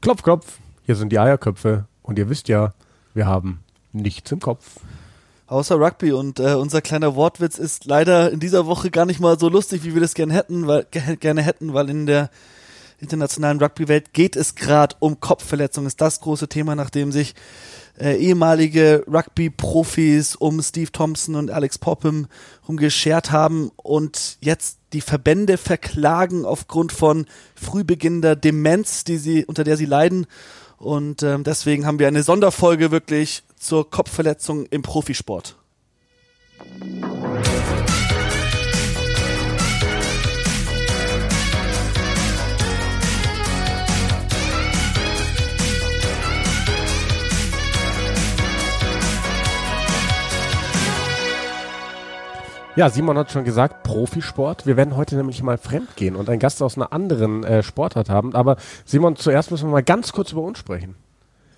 Klopf, klopf, hier sind die Eierköpfe. Und ihr wisst ja, wir haben nichts im Kopf. Außer Rugby. Und äh, unser kleiner Wortwitz ist leider in dieser Woche gar nicht mal so lustig, wie wir das gerne hätten, weil gerne hätten, weil in der internationalen Rugby-Welt geht es gerade um Kopfverletzungen. Ist das große Thema, nachdem sich äh, ehemalige Rugby-Profis um Steve Thompson und Alex Popham rumgeschert haben und jetzt die Verbände verklagen aufgrund von frühbeginnender Demenz, die sie, unter der sie leiden. Und ähm, deswegen haben wir eine Sonderfolge wirklich zur Kopfverletzung im Profisport. Ja, Simon hat schon gesagt, Profisport. Wir werden heute nämlich mal fremd gehen und einen Gast aus einer anderen äh, Sportart haben. Aber Simon, zuerst müssen wir mal ganz kurz über uns sprechen.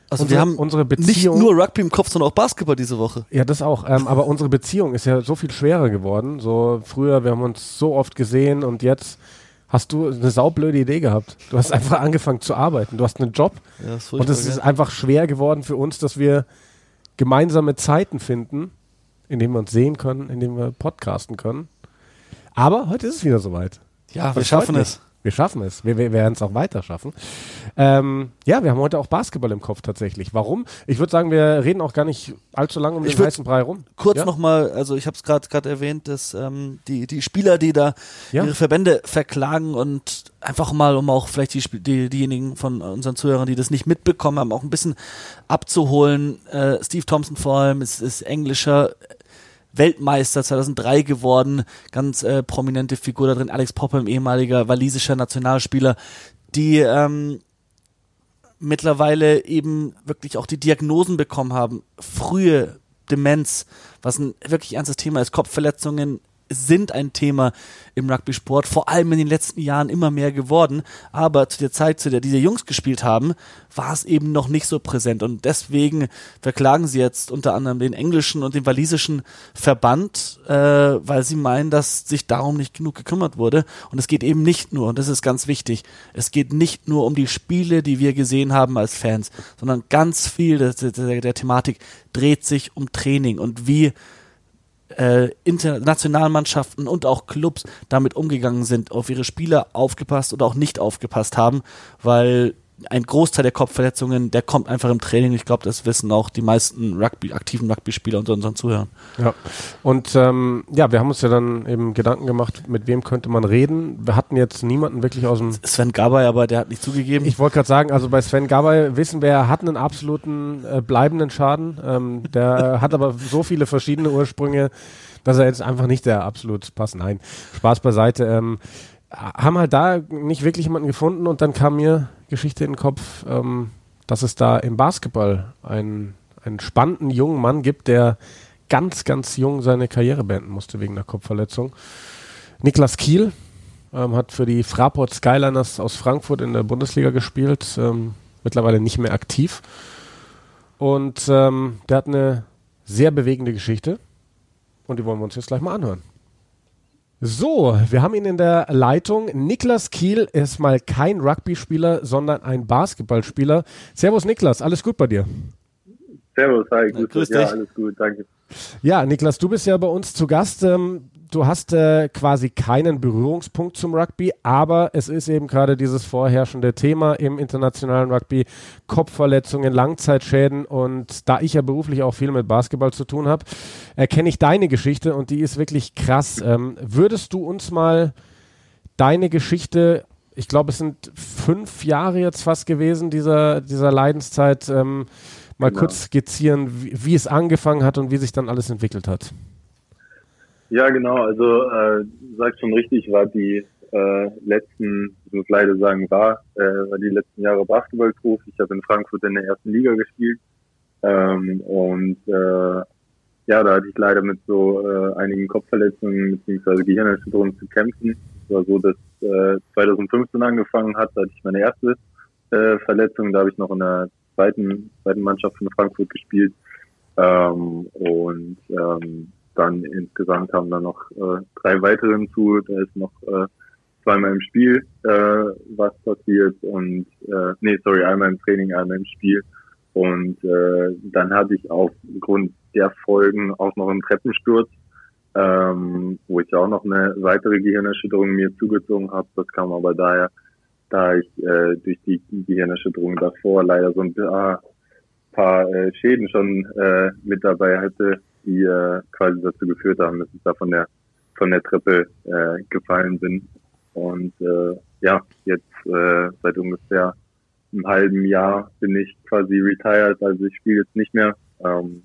Also unsere, wir haben unsere Beziehung. Nicht nur Rugby im Kopf, sondern auch Basketball diese Woche. Ja, das auch. Ähm, aber unsere Beziehung ist ja so viel schwerer geworden. So früher, wir haben uns so oft gesehen und jetzt hast du eine saublöde Idee gehabt. Du hast einfach angefangen zu arbeiten. Du hast einen Job. Ja, und es ist einfach schwer geworden für uns, dass wir gemeinsame Zeiten finden in dem wir uns sehen können, in dem wir podcasten können. Aber heute ist es wieder soweit. Ja, wir schaffen es. Wir schaffen es. Wir, wir werden es auch weiter schaffen. Ähm, ja, wir haben heute auch Basketball im Kopf tatsächlich. Warum? Ich würde sagen, wir reden auch gar nicht allzu lange um ich den heißen Brei rum. Kurz ja? nochmal, also ich habe es gerade gerade erwähnt, dass ähm, die, die Spieler, die da ja? ihre Verbände verklagen und einfach mal, um auch vielleicht die, die, diejenigen von unseren Zuhörern, die das nicht mitbekommen haben, auch ein bisschen abzuholen. Äh, Steve Thompson vor allem ist, ist englischer Weltmeister 2003 geworden, ganz äh, prominente Figur da drin, Alex Popham, ehemaliger walisischer Nationalspieler, die ähm, mittlerweile eben wirklich auch die Diagnosen bekommen haben, frühe Demenz, was ein wirklich ernstes Thema ist, Kopfverletzungen, sind ein Thema im Rugby-Sport, vor allem in den letzten Jahren immer mehr geworden. Aber zu der Zeit, zu der diese Jungs gespielt haben, war es eben noch nicht so präsent. Und deswegen verklagen sie jetzt unter anderem den englischen und den walisischen Verband, äh, weil sie meinen, dass sich darum nicht genug gekümmert wurde. Und es geht eben nicht nur, und das ist ganz wichtig, es geht nicht nur um die Spiele, die wir gesehen haben als Fans, sondern ganz viel der, der, der Thematik dreht sich um Training und wie äh, Internationalmannschaften und auch Clubs damit umgegangen sind, auf ihre Spieler aufgepasst oder auch nicht aufgepasst haben, weil ein Großteil der Kopfverletzungen, der kommt einfach im Training. Ich glaube, das wissen auch die meisten Rugby, aktiven Rugby-Spieler unter unseren Zuhörern. Ja, und ähm, ja, wir haben uns ja dann eben Gedanken gemacht, mit wem könnte man reden. Wir hatten jetzt niemanden wirklich aus dem... Sven Gabay, aber der hat nicht zugegeben. Ich wollte gerade sagen, also bei Sven Gabay wissen wir, er hat einen absoluten äh, bleibenden Schaden. Ähm, der hat aber so viele verschiedene Ursprünge, dass er jetzt einfach nicht der absolut passt. Nein, Spaß beiseite. Ähm, haben halt da nicht wirklich jemanden gefunden und dann kam mir Geschichte in den Kopf, ähm, dass es da im Basketball einen, einen spannenden jungen Mann gibt, der ganz, ganz jung seine Karriere beenden musste wegen der Kopfverletzung. Niklas Kiel ähm, hat für die Fraport Skyliners aus Frankfurt in der Bundesliga gespielt, ähm, mittlerweile nicht mehr aktiv. Und ähm, der hat eine sehr bewegende Geschichte und die wollen wir uns jetzt gleich mal anhören. So, wir haben ihn in der Leitung. Niklas Kiel ist mal kein Rugby-Spieler, sondern ein Basketballspieler. Servus Niklas, alles gut bei dir? Servus, hi, gut. Grüß dich. Ja, alles gut, danke. Ja, Niklas, du bist ja bei uns zu Gast. Ähm, du hast äh, quasi keinen Berührungspunkt zum Rugby, aber es ist eben gerade dieses vorherrschende Thema im internationalen Rugby, Kopfverletzungen, Langzeitschäden und da ich ja beruflich auch viel mit Basketball zu tun habe, erkenne ich deine Geschichte und die ist wirklich krass. Ähm, würdest du uns mal deine Geschichte, ich glaube es sind fünf Jahre jetzt fast gewesen, dieser, dieser Leidenszeit, ähm, mal genau. kurz skizzieren, wie, wie, es angefangen hat und wie sich dann alles entwickelt hat. Ja, genau. Also äh, sagst schon richtig, war die äh, letzten, ich muss leider sagen, war, äh, war die letzten Jahre Basketballprofi. Ich habe in Frankfurt in der ersten Liga gespielt ähm, und äh, ja, da hatte ich leider mit so äh, einigen Kopfverletzungen bzw. Gehirnerschütterungen zu kämpfen. Es war so, dass äh, 2015 angefangen hat, da hatte ich meine erste äh, Verletzung. Da habe ich noch in der zweiten, zweiten Mannschaft von Frankfurt gespielt. Ähm, und ähm, dann insgesamt haben dann noch äh, drei weitere hinzu. Da ist noch äh, zweimal im Spiel äh, was passiert und äh, nee, sorry, einmal im Training, einmal im Spiel. Und äh, dann hatte ich aufgrund der Folgen auch noch einen Treppensturz, ähm, wo ich auch noch eine weitere Gehirnerschütterung mir zugezogen habe. Das kam aber daher, da ich äh, durch die Gehirnerschütterung davor leider so ein paar, paar äh, Schäden schon äh, mit dabei hatte, die äh, quasi dazu geführt haben, dass ich da von der von der Treppe äh, gefallen bin. Und äh, ja, jetzt äh, seit ungefähr einem halben Jahr bin ich quasi retired, also ich spiele jetzt nicht mehr. Ähm,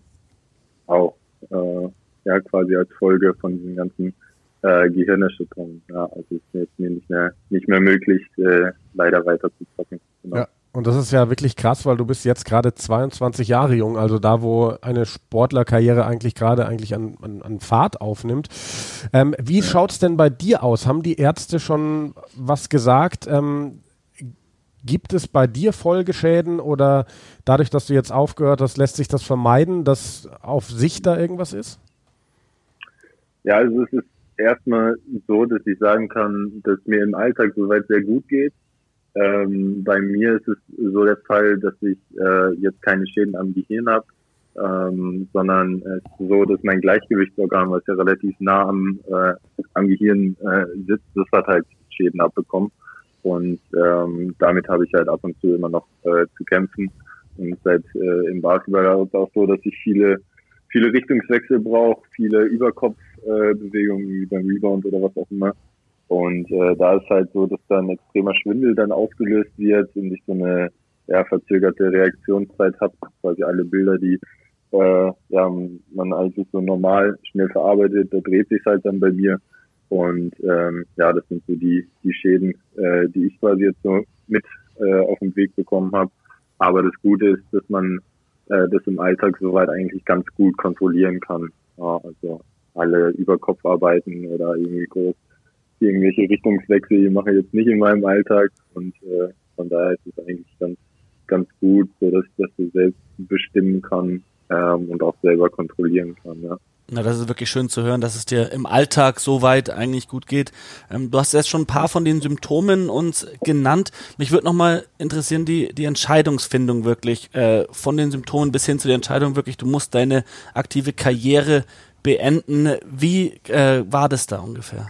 auch äh, ja quasi als Folge von diesen ganzen äh, Gehirnerschütterungen. Ja, also ist mir jetzt nicht mehr nicht mehr möglich, äh, leider weiter zu zocken. Genau. Ja. Und das ist ja wirklich krass, weil du bist jetzt gerade 22 Jahre jung, also da, wo eine Sportlerkarriere eigentlich gerade eigentlich an, an, an Fahrt aufnimmt. Ähm, wie ja. es denn bei dir aus? Haben die Ärzte schon was gesagt? Ähm, gibt es bei dir Folgeschäden oder dadurch, dass du jetzt aufgehört hast, lässt sich das vermeiden, dass auf sich da irgendwas ist? Ja, also es ist erstmal so, dass ich sagen kann, dass mir im Alltag soweit sehr gut geht. Ähm, bei mir ist es so der Fall, dass ich äh, jetzt keine Schäden am Gehirn habe, ähm, sondern es ist so, dass mein Gleichgewichtsorgan, was ja relativ nah am, äh, am Gehirn äh, sitzt, das hat halt Schäden abbekommen. Und ähm, damit habe ich halt ab und zu immer noch äh, zu kämpfen. Und seit äh, im Basketball ist es auch so, dass ich viele, viele Richtungswechsel brauche, viele Überkopfbewegungen äh, wie beim Rebound oder was auch immer. Und äh, da ist halt so, dass dann extremer Schwindel dann ausgelöst wird und ich so eine ja, verzögerte Reaktionszeit habe. Quasi alle Bilder, die äh, ja, man eigentlich so normal schnell verarbeitet, da dreht sich halt dann bei mir. Und ähm, ja, das sind so die, die Schäden, äh, die ich quasi jetzt so mit äh, auf den Weg bekommen habe. Aber das Gute ist, dass man äh, das im Alltag soweit eigentlich ganz gut kontrollieren kann. Ja, also alle Überkopfarbeiten oder irgendwie groß irgendwelche Richtungswechsel mache ich jetzt nicht in meinem Alltag und äh, von daher ist es eigentlich ganz, ganz gut, so dass ich das selbst bestimmen kann ähm, und auch selber kontrollieren kann, ja. Na, das ist wirklich schön zu hören, dass es dir im Alltag so weit eigentlich gut geht. Ähm, du hast jetzt schon ein paar von den Symptomen uns genannt. Mich würde nochmal interessieren, die, die Entscheidungsfindung wirklich, äh, von den Symptomen bis hin zu der Entscheidung wirklich, du musst deine aktive Karriere beenden. Wie äh, war das da ungefähr?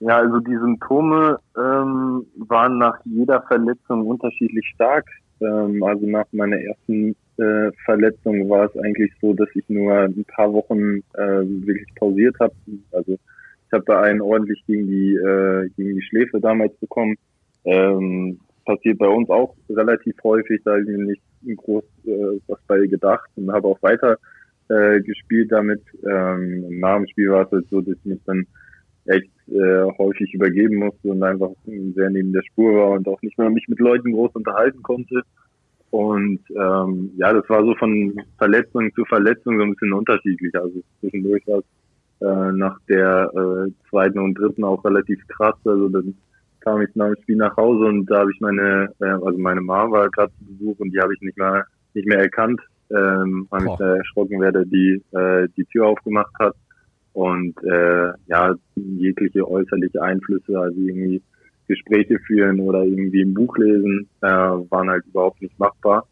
Ja, also die Symptome ähm, waren nach jeder Verletzung unterschiedlich stark. Ähm, also nach meiner ersten äh, Verletzung war es eigentlich so, dass ich nur ein paar Wochen äh, wirklich pausiert habe. Also ich habe da einen ordentlich gegen die äh, gegen die Schläfe damals bekommen. Ähm, passiert bei uns auch relativ häufig, da habe ich mir nicht groß äh, was bei gedacht und habe auch weiter äh, gespielt damit. Ähm, nach dem Spiel war es halt so, dass ich mich dann echt äh, häufig übergeben musste und einfach sehr neben der Spur war und auch nicht mehr mich mit Leuten groß unterhalten konnte. Und ähm, ja, das war so von Verletzung zu Verletzung so ein bisschen unterschiedlich. Also zwischendurch war es äh, nach der äh, zweiten und dritten auch relativ krass. Also dann kam ich nach dem Spiel nach Hause und da habe ich meine, äh, also meine Mama war gerade zu Besuch und die habe ich nicht mehr nicht mehr erkannt, ähm, weil ich da erschrocken werde, die äh, die Tür aufgemacht hat. Und äh, ja, jegliche äußerliche Einflüsse, also irgendwie Gespräche führen oder irgendwie ein Buch lesen, äh, waren halt überhaupt nicht machbar.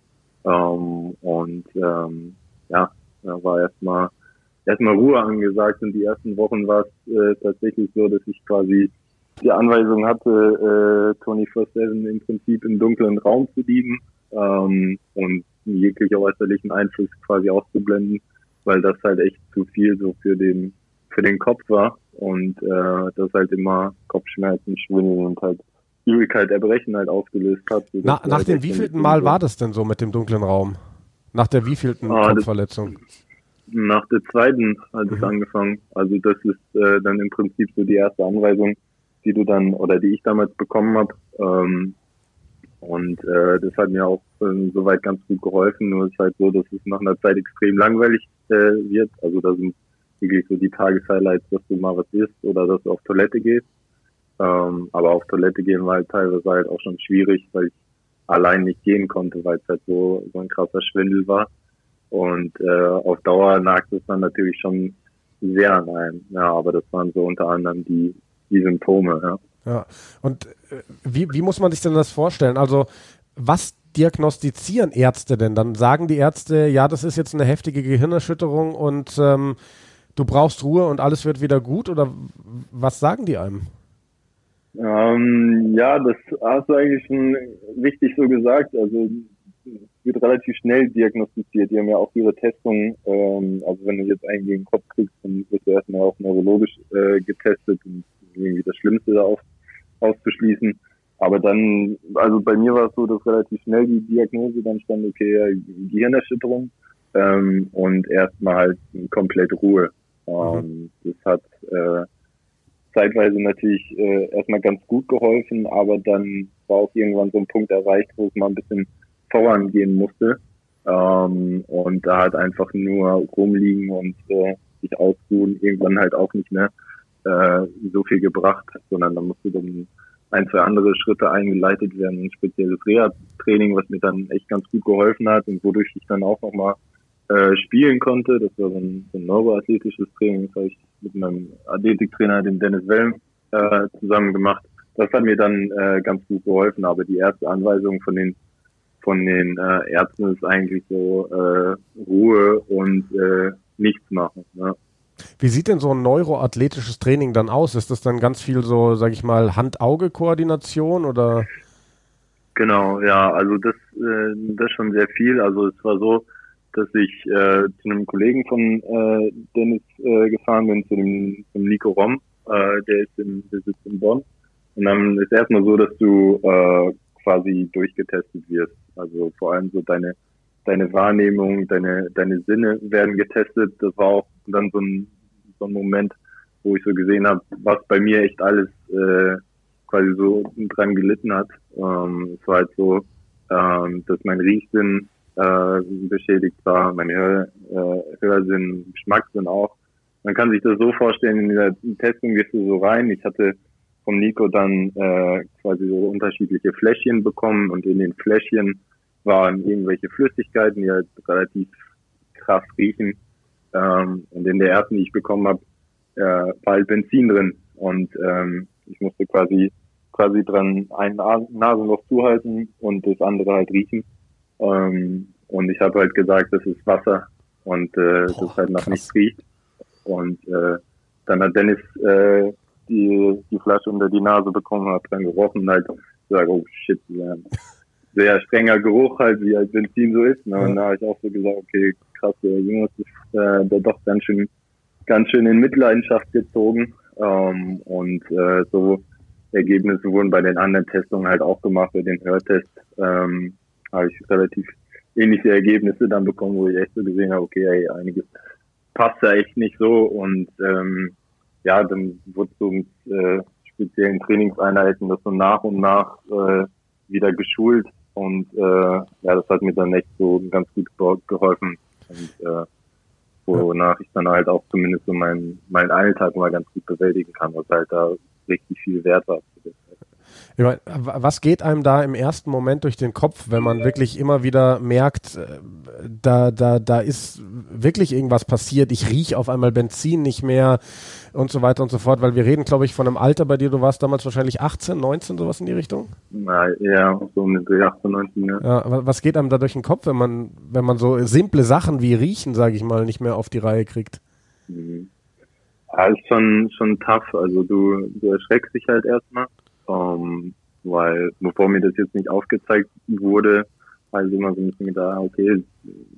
Ähm, und ähm, ja, da war erstmal erstmal Ruhe angesagt und die ersten Wochen war es äh, tatsächlich so, dass ich quasi die Anweisung hatte, äh, 24-7 im Prinzip im dunklen Raum zu liegen ähm, und jegliche äußerlichen Einflüsse quasi auszublenden, weil das halt echt zu viel so für den für den Kopf war und äh, das halt immer Kopfschmerzen, Schwindel und halt Übelkeit, Erbrechen halt ausgelöst hat. Na, nach halt dem wievielten Mal war das denn so mit dem dunklen Raum? Nach der wievielten ah, Kopfverletzung? Das, nach der zweiten hat es mhm. angefangen. Also das ist äh, dann im Prinzip so die erste Anweisung, die du dann oder die ich damals bekommen habe. Ähm, und äh, das hat mir auch äh, soweit ganz gut geholfen. Nur ist halt so, dass es nach einer Zeit extrem langweilig äh, wird. Also da sind wirklich so die Tageshighlights, dass du mal was isst oder dass du auf Toilette gehst. Ähm, aber auf Toilette gehen war halt teilweise halt auch schon schwierig, weil ich allein nicht gehen konnte, weil es halt so, so ein krasser Schwindel war. Und äh, auf Dauer nagt es dann natürlich schon sehr an einem. Ja, aber das waren so unter anderem die, die Symptome. Ja. Ja. Und äh, wie, wie muss man sich denn das vorstellen? Also was diagnostizieren Ärzte denn? Dann sagen die Ärzte, ja, das ist jetzt eine heftige Gehirnerschütterung und ähm, du brauchst Ruhe und alles wird wieder gut oder was sagen die einem? Ähm, ja, das hast du eigentlich schon richtig so gesagt. Also wird relativ schnell diagnostiziert. Die haben ja auch ihre Testung, ähm, also wenn du jetzt einen gegen den Kopf kriegst, dann wirst du erstmal auch neurologisch äh, getestet und irgendwie das Schlimmste da auf, auszuschließen. Aber dann, also bei mir war es so, dass relativ schnell die Diagnose dann stand, okay, Gehirnerschütterung ähm, und erstmal halt komplett Ruhe. Ähm, das hat äh, zeitweise natürlich äh, erstmal ganz gut geholfen, aber dann war auch irgendwann so ein Punkt erreicht, wo es mal ein bisschen vorangehen musste. Ähm, und da halt einfach nur rumliegen und äh, sich ausruhen, irgendwann halt auch nicht mehr äh, so viel gebracht, sondern da musste dann ein, zwei andere Schritte eingeleitet werden, ein spezielles Reha-Training, was mir dann echt ganz gut geholfen hat und wodurch ich dann auch nochmal äh, spielen konnte. Das war so ein, so ein neuroathletisches Training, das habe ich mit meinem Athletiktrainer, dem Dennis Wellm, äh, zusammen gemacht. Das hat mir dann äh, ganz gut geholfen, aber die erste Anweisung von den von den äh, Ärzten ist eigentlich so äh, Ruhe und äh, nichts machen. Ne? Wie sieht denn so ein neuroathletisches Training dann aus? Ist das dann ganz viel so, sag ich mal, Hand-Auge-Koordination oder? Genau, ja, also das, äh, das schon sehr viel. Also es war so, dass ich äh, zu einem Kollegen von äh, Dennis äh, gefahren bin, zu dem zum Nico Rom, äh, der ist in, der sitzt in Bonn. Und dann ist erstmal so, dass du äh, quasi durchgetestet wirst. Also vor allem so deine deine Wahrnehmung, deine deine Sinne werden getestet. Das war auch dann so ein, so ein Moment, wo ich so gesehen habe, was bei mir echt alles äh, quasi so dran gelitten hat. Ähm, es war halt so, ähm, dass mein Riechsinn äh, beschädigt war, mein Hör, äh, Hörsinn, Geschmackssinn auch. Man kann sich das so vorstellen, in dieser Testung gehst du so rein. Ich hatte vom Nico dann äh, quasi so unterschiedliche Fläschchen bekommen und in den Fläschchen waren irgendwelche Flüssigkeiten, die halt relativ krass riechen. Ähm, und in der ersten, die ich bekommen habe, äh, war halt Benzin drin. Und ähm, ich musste quasi quasi dran ein Nasenloch zuhalten und das andere halt riechen. Ähm, und ich habe halt gesagt, das ist Wasser und äh, Boah, das halt nach krass. nichts riecht. Und äh, dann hat Dennis äh, die, die Flasche unter die Nase bekommen, hat dann gerochen und halt gesagt, oh shit, ja, sehr strenger Geruch halt, wie halt Benzin so ist. Ne? Und da habe ich auch so gesagt, okay, krass, der Junge ist äh, da doch ganz schön, ganz schön in Mitleidenschaft gezogen. Ähm, und äh, so Ergebnisse wurden bei den anderen Testungen halt auch gemacht, bei den Hörtest ähm, habe ich relativ ähnliche Ergebnisse dann bekommen, wo ich echt so gesehen habe, okay, ey, einiges passt ja echt nicht so und ähm, ja, dann wurde so mit äh, speziellen Trainingseinheiten das so nach und nach äh, wieder geschult und äh, ja, das hat mir dann echt so ganz gut geholfen und äh, wonach ich dann halt auch zumindest so meinen meinen Alltag mal ganz gut bewältigen kann, was halt da richtig viel wert war. Ich meine, was geht einem da im ersten Moment durch den Kopf, wenn man wirklich immer wieder merkt, äh, da, da, da ist wirklich irgendwas passiert, ich rieche auf einmal Benzin nicht mehr und so weiter und so fort, weil wir reden, glaube ich, von einem Alter bei dir, du warst damals wahrscheinlich 18, 19, sowas in die Richtung? Ja, so mit 18, 19, ja. ja. Was geht einem da durch den Kopf, wenn man, wenn man so simple Sachen wie Riechen, sage ich mal, nicht mehr auf die Reihe kriegt? Mhm. Ja, ist schon, schon tough. Also du, du erschreckst dich halt erstmal ähm, weil bevor mir das jetzt nicht aufgezeigt wurde, halt immer so ein bisschen gedacht, okay,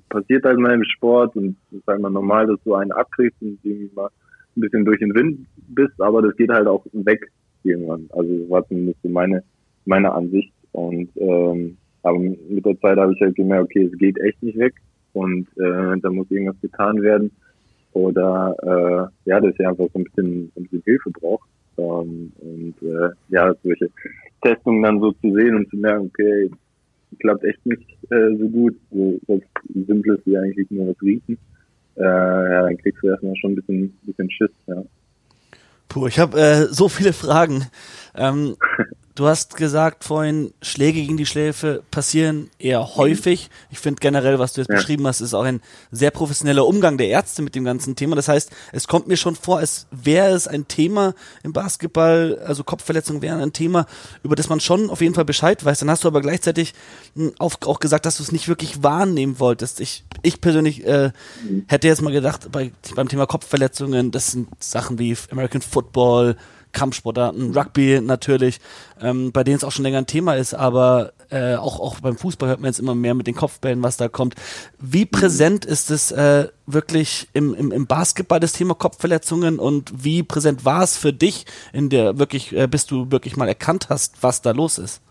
passiert halt mal im Sport und es ist halt mal normal, dass du einen abkriegst und irgendwie mal ein bisschen durch den Wind bist, aber das geht halt auch weg irgendwann. Also das war zumindest so meine, meine Ansicht. Und ähm, aber mit der Zeit habe ich halt gemerkt, okay, es geht echt nicht weg und äh, da muss irgendwas getan werden. Oder äh, ja, dass ich einfach so ein bisschen, ein bisschen Hilfe braucht. Ähm, und äh, ja, solche Testungen dann so zu sehen und zu merken, okay, klappt echt nicht äh, so gut, so was Simples wie eigentlich nur das Riechen. Äh, ja, dann kriegst du erstmal schon ein bisschen, bisschen Schiss, ja. Puh, ich habe äh, so viele Fragen. Ähm, Du hast gesagt vorhin, Schläge gegen die Schläfe passieren eher häufig. Ich finde generell, was du jetzt ja. beschrieben hast, ist auch ein sehr professioneller Umgang der Ärzte mit dem ganzen Thema. Das heißt, es kommt mir schon vor, als wäre es ein Thema im Basketball, also Kopfverletzungen wären ein Thema, über das man schon auf jeden Fall Bescheid weiß. Dann hast du aber gleichzeitig hm, auch gesagt, dass du es nicht wirklich wahrnehmen wolltest. Ich, ich persönlich äh, mhm. hätte jetzt mal gedacht, bei, beim Thema Kopfverletzungen, das sind Sachen wie American Football, Kampfsportarten, Rugby natürlich, ähm, bei denen es auch schon länger ein Thema ist, aber äh, auch, auch beim Fußball hört man jetzt immer mehr mit den Kopfbällen, was da kommt. Wie präsent ist es äh, wirklich im, im, im Basketball das Thema Kopfverletzungen und wie präsent war es für dich in der wirklich, äh, bis du wirklich mal erkannt hast, was da los ist?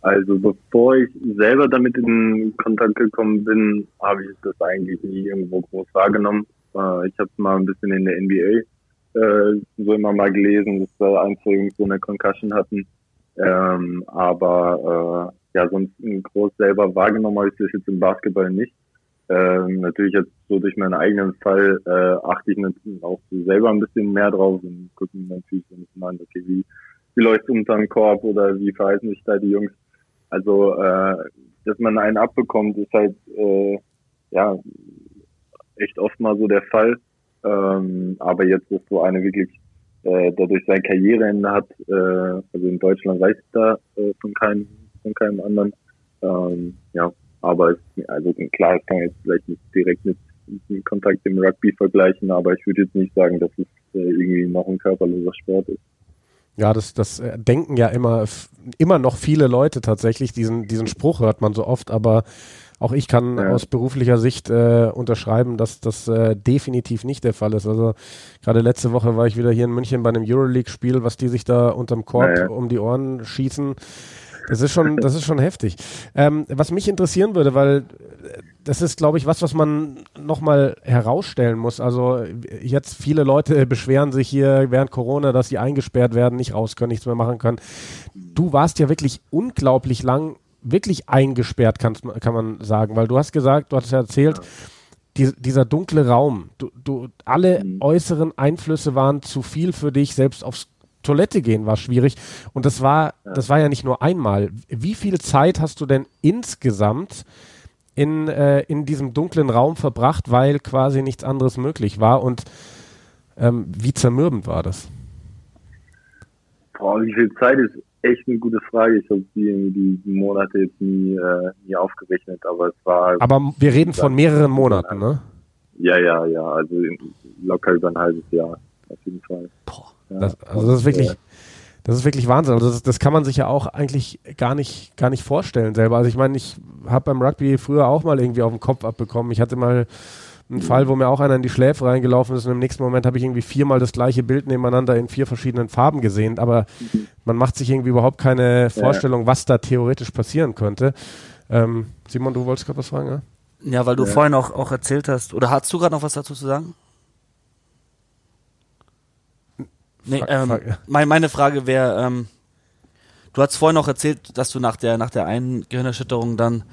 Also bevor ich selber damit in Kontakt gekommen bin, habe ich das eigentlich nie irgendwo groß wahrgenommen. Äh, ich habe es mal ein bisschen in der NBA äh, so immer mal gelesen, dass wir eins so eine Concussion hatten. Ähm, aber äh, ja, sonst groß selber wahrgenommen habe ich das jetzt im Basketball nicht. Ähm, natürlich jetzt so durch meinen eigenen Fall äh, achte ich natürlich auch selber ein bisschen mehr drauf und gucken natürlich so ein bisschen okay, wie, wie läuft unter dem Korb oder wie verhalten sich da die Jungs. Also, äh, dass man einen abbekommt, ist halt äh, ja echt oft mal so der Fall. Ähm, aber jetzt ist so eine wirklich äh, dadurch sein Karriereende hat, äh, also in Deutschland ich da äh, von keinem von keinem anderen. Ähm, ja, aber es, also klar, es kann jetzt vielleicht nicht direkt mit, mit Kontakt im Rugby vergleichen, aber ich würde jetzt nicht sagen, dass es äh, irgendwie noch ein körperloser Sport ist. Ja, das, das äh, denken ja immer, immer noch viele Leute tatsächlich. Diesen, diesen Spruch hört man so oft, aber auch ich kann ja. aus beruflicher Sicht äh, unterschreiben, dass das äh, definitiv nicht der Fall ist. Also gerade letzte Woche war ich wieder hier in München bei einem Euroleague-Spiel, was die sich da unterm Korb ja, um die Ohren schießen. Das ist schon, das ist schon heftig. Ähm, was mich interessieren würde, weil äh, das ist, glaube ich, was, was man nochmal herausstellen muss. Also jetzt viele Leute beschweren sich hier während Corona, dass sie eingesperrt werden, nicht raus können, nichts mehr machen können. Du warst ja wirklich unglaublich lang wirklich eingesperrt, kann, kann man sagen, weil du hast gesagt, du hattest ja erzählt, ja. Die, dieser dunkle Raum, du, du, alle mhm. äußeren Einflüsse waren zu viel für dich, selbst aufs Toilette gehen war schwierig. Und das war, ja. das war ja nicht nur einmal. Wie viel Zeit hast du denn insgesamt in, äh, in diesem dunklen Raum verbracht, weil quasi nichts anderes möglich war? Und ähm, wie zermürbend war das? Boah, wie viel Zeit ist echt eine gute Frage. Ich habe die, die Monate jetzt nie, äh, nie aufgerechnet, aber es war. Aber wir reden von mehreren Monaten, ne? Ja, ja, ja. Also locker über ein halbes Jahr, auf jeden Fall. Boah. Ja. Das, also das ist wirklich. Das ist wirklich Wahnsinn. Also das, das kann man sich ja auch eigentlich gar nicht, gar nicht vorstellen selber. Also ich meine, ich habe beim Rugby früher auch mal irgendwie auf den Kopf abbekommen. Ich hatte mal ein Fall, wo mir auch einer in die Schläfe reingelaufen ist und im nächsten Moment habe ich irgendwie viermal das gleiche Bild nebeneinander in vier verschiedenen Farben gesehen, aber man macht sich irgendwie überhaupt keine Vorstellung, was da theoretisch passieren könnte. Ähm, Simon, du wolltest gerade was fragen, ja? Ja, weil du ja. vorhin auch, auch erzählt hast, oder hast du gerade noch was dazu zu sagen? Nee, ähm, meine Frage wäre, ähm, du hast vorhin auch erzählt, dass du nach der, nach der einen Gehirnerschütterung dann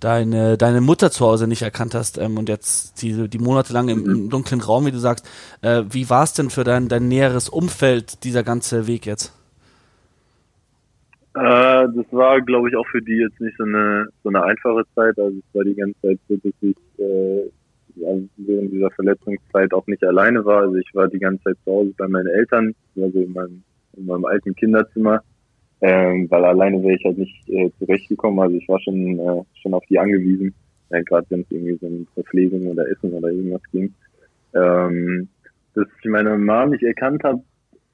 deine, deine Mutter zu Hause nicht erkannt hast ähm, und jetzt die, die Monate lang im, im dunklen Raum, wie du sagst. Äh, wie war es denn für dein, dein näheres Umfeld, dieser ganze Weg jetzt? Äh, das war, glaube ich, auch für die jetzt nicht so eine, so eine einfache Zeit. Also es war die ganze Zeit so, dass ich äh, während dieser Verletzungszeit auch nicht alleine war. Also ich war die ganze Zeit zu Hause bei meinen Eltern, also in meinem, in meinem alten Kinderzimmer ähm, weil alleine wäre ich halt nicht äh, zurechtgekommen. Also ich war schon äh, schon auf die angewiesen, äh, gerade wenn es irgendwie so um Verpflegung oder Essen oder irgendwas ging. Ähm, dass ich meine Mama nicht erkannt habe,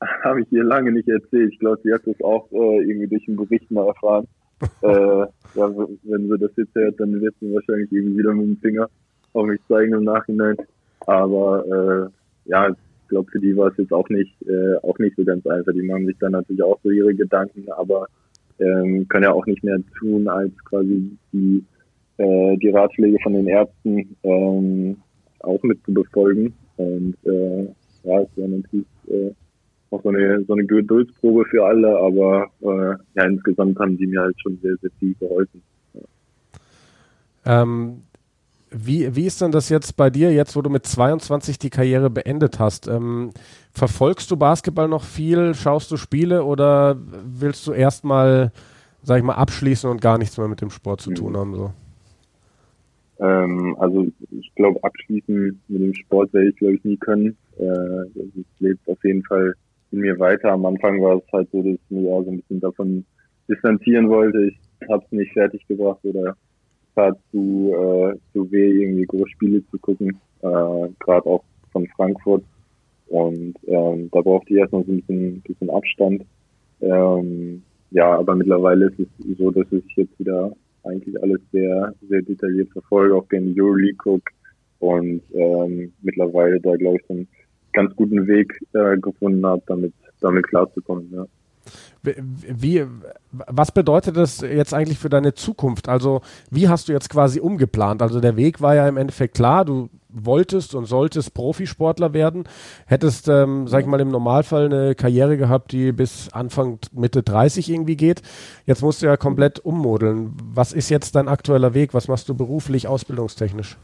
habe ich ihr lange nicht erzählt. Ich glaube, sie hat das auch äh, irgendwie durch einen Bericht mal erfahren. äh, ja, wenn sie das jetzt hört, dann wird sie wahrscheinlich irgendwie wieder mit dem Finger auf mich zeigen im Nachhinein. Aber äh, ja, ich glaube, für die war es jetzt auch nicht, äh, auch nicht so ganz einfach. Die machen sich dann natürlich auch so ihre Gedanken, aber ähm, können ja auch nicht mehr tun, als quasi die, äh, die Ratschläge von den Ärzten ähm, auch mit zu befolgen. Und äh, ja, es war natürlich äh, auch so eine, so eine Geduldsprobe für alle, aber äh, ja, insgesamt haben die mir halt schon sehr, sehr viel geholfen. Ähm, Wie, wie ist denn das jetzt bei dir, jetzt wo du mit 22 die Karriere beendet hast? Ähm, verfolgst du Basketball noch viel? Schaust du Spiele oder willst du erstmal, sag ich mal, abschließen und gar nichts mehr mit dem Sport zu tun haben? So? Ähm, also ich glaube, abschließen mit dem Sport werde ich, glaube ich, nie können. Äh, es lebt auf jeden Fall in mir weiter. Am Anfang war es halt so, dass ich mich auch so ein bisschen davon distanzieren wollte. Ich habe es nicht fertig gebracht oder war zu, äh, zu weh, irgendwie Großspiele zu gucken, äh, gerade auch von Frankfurt. Und ähm, da brauchte ich erstmal so ein bisschen, bisschen Abstand. Ähm, ja, aber mittlerweile ist es so, dass ich jetzt wieder eigentlich alles sehr, sehr detailliert verfolge, auch gerne Euroleague gucke und ähm, mittlerweile da, glaube ich, einen ganz guten Weg äh, gefunden habe, damit, damit klarzukommen. Ja. Wie, was bedeutet das jetzt eigentlich für deine Zukunft? Also, wie hast du jetzt quasi umgeplant? Also, der Weg war ja im Endeffekt klar, du wolltest und solltest Profisportler werden, hättest, ähm, sag ich mal, im Normalfall eine Karriere gehabt, die bis Anfang, Mitte 30 irgendwie geht. Jetzt musst du ja komplett ummodeln. Was ist jetzt dein aktueller Weg? Was machst du beruflich, ausbildungstechnisch?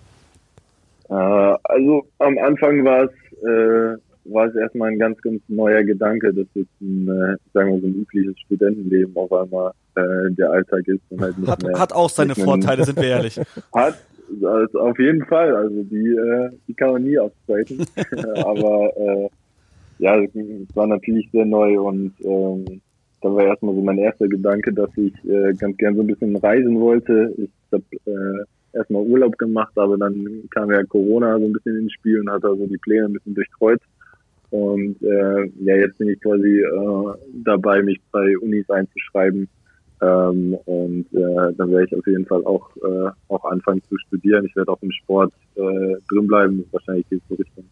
Äh, also, am Anfang war es, äh war es erstmal ein ganz, ganz neuer Gedanke, dass jetzt ein, äh, sagen wir so ein übliches Studentenleben auf einmal äh, der Alltag ist und halt nicht hat, mehr, hat auch seine Vorteile, sind wir ehrlich. Hat, also auf jeden Fall, also die, äh, die kann man nie abstreiten. Aber äh, ja, es war natürlich sehr neu und ähm, da war erstmal so mein erster Gedanke, dass ich äh, ganz gern so ein bisschen reisen wollte. Ich habe äh, erstmal Urlaub gemacht, aber dann kam ja Corona so ein bisschen ins Spiel und hat also die Pläne ein bisschen durchtreut. Und äh, ja, jetzt bin ich quasi äh, dabei, mich bei Unis einzuschreiben. Ähm, und äh, dann werde ich auf jeden Fall auch, äh, auch anfangen zu studieren. Ich werde auch im Sport äh, drinbleiben. Wahrscheinlich geht es so Richtung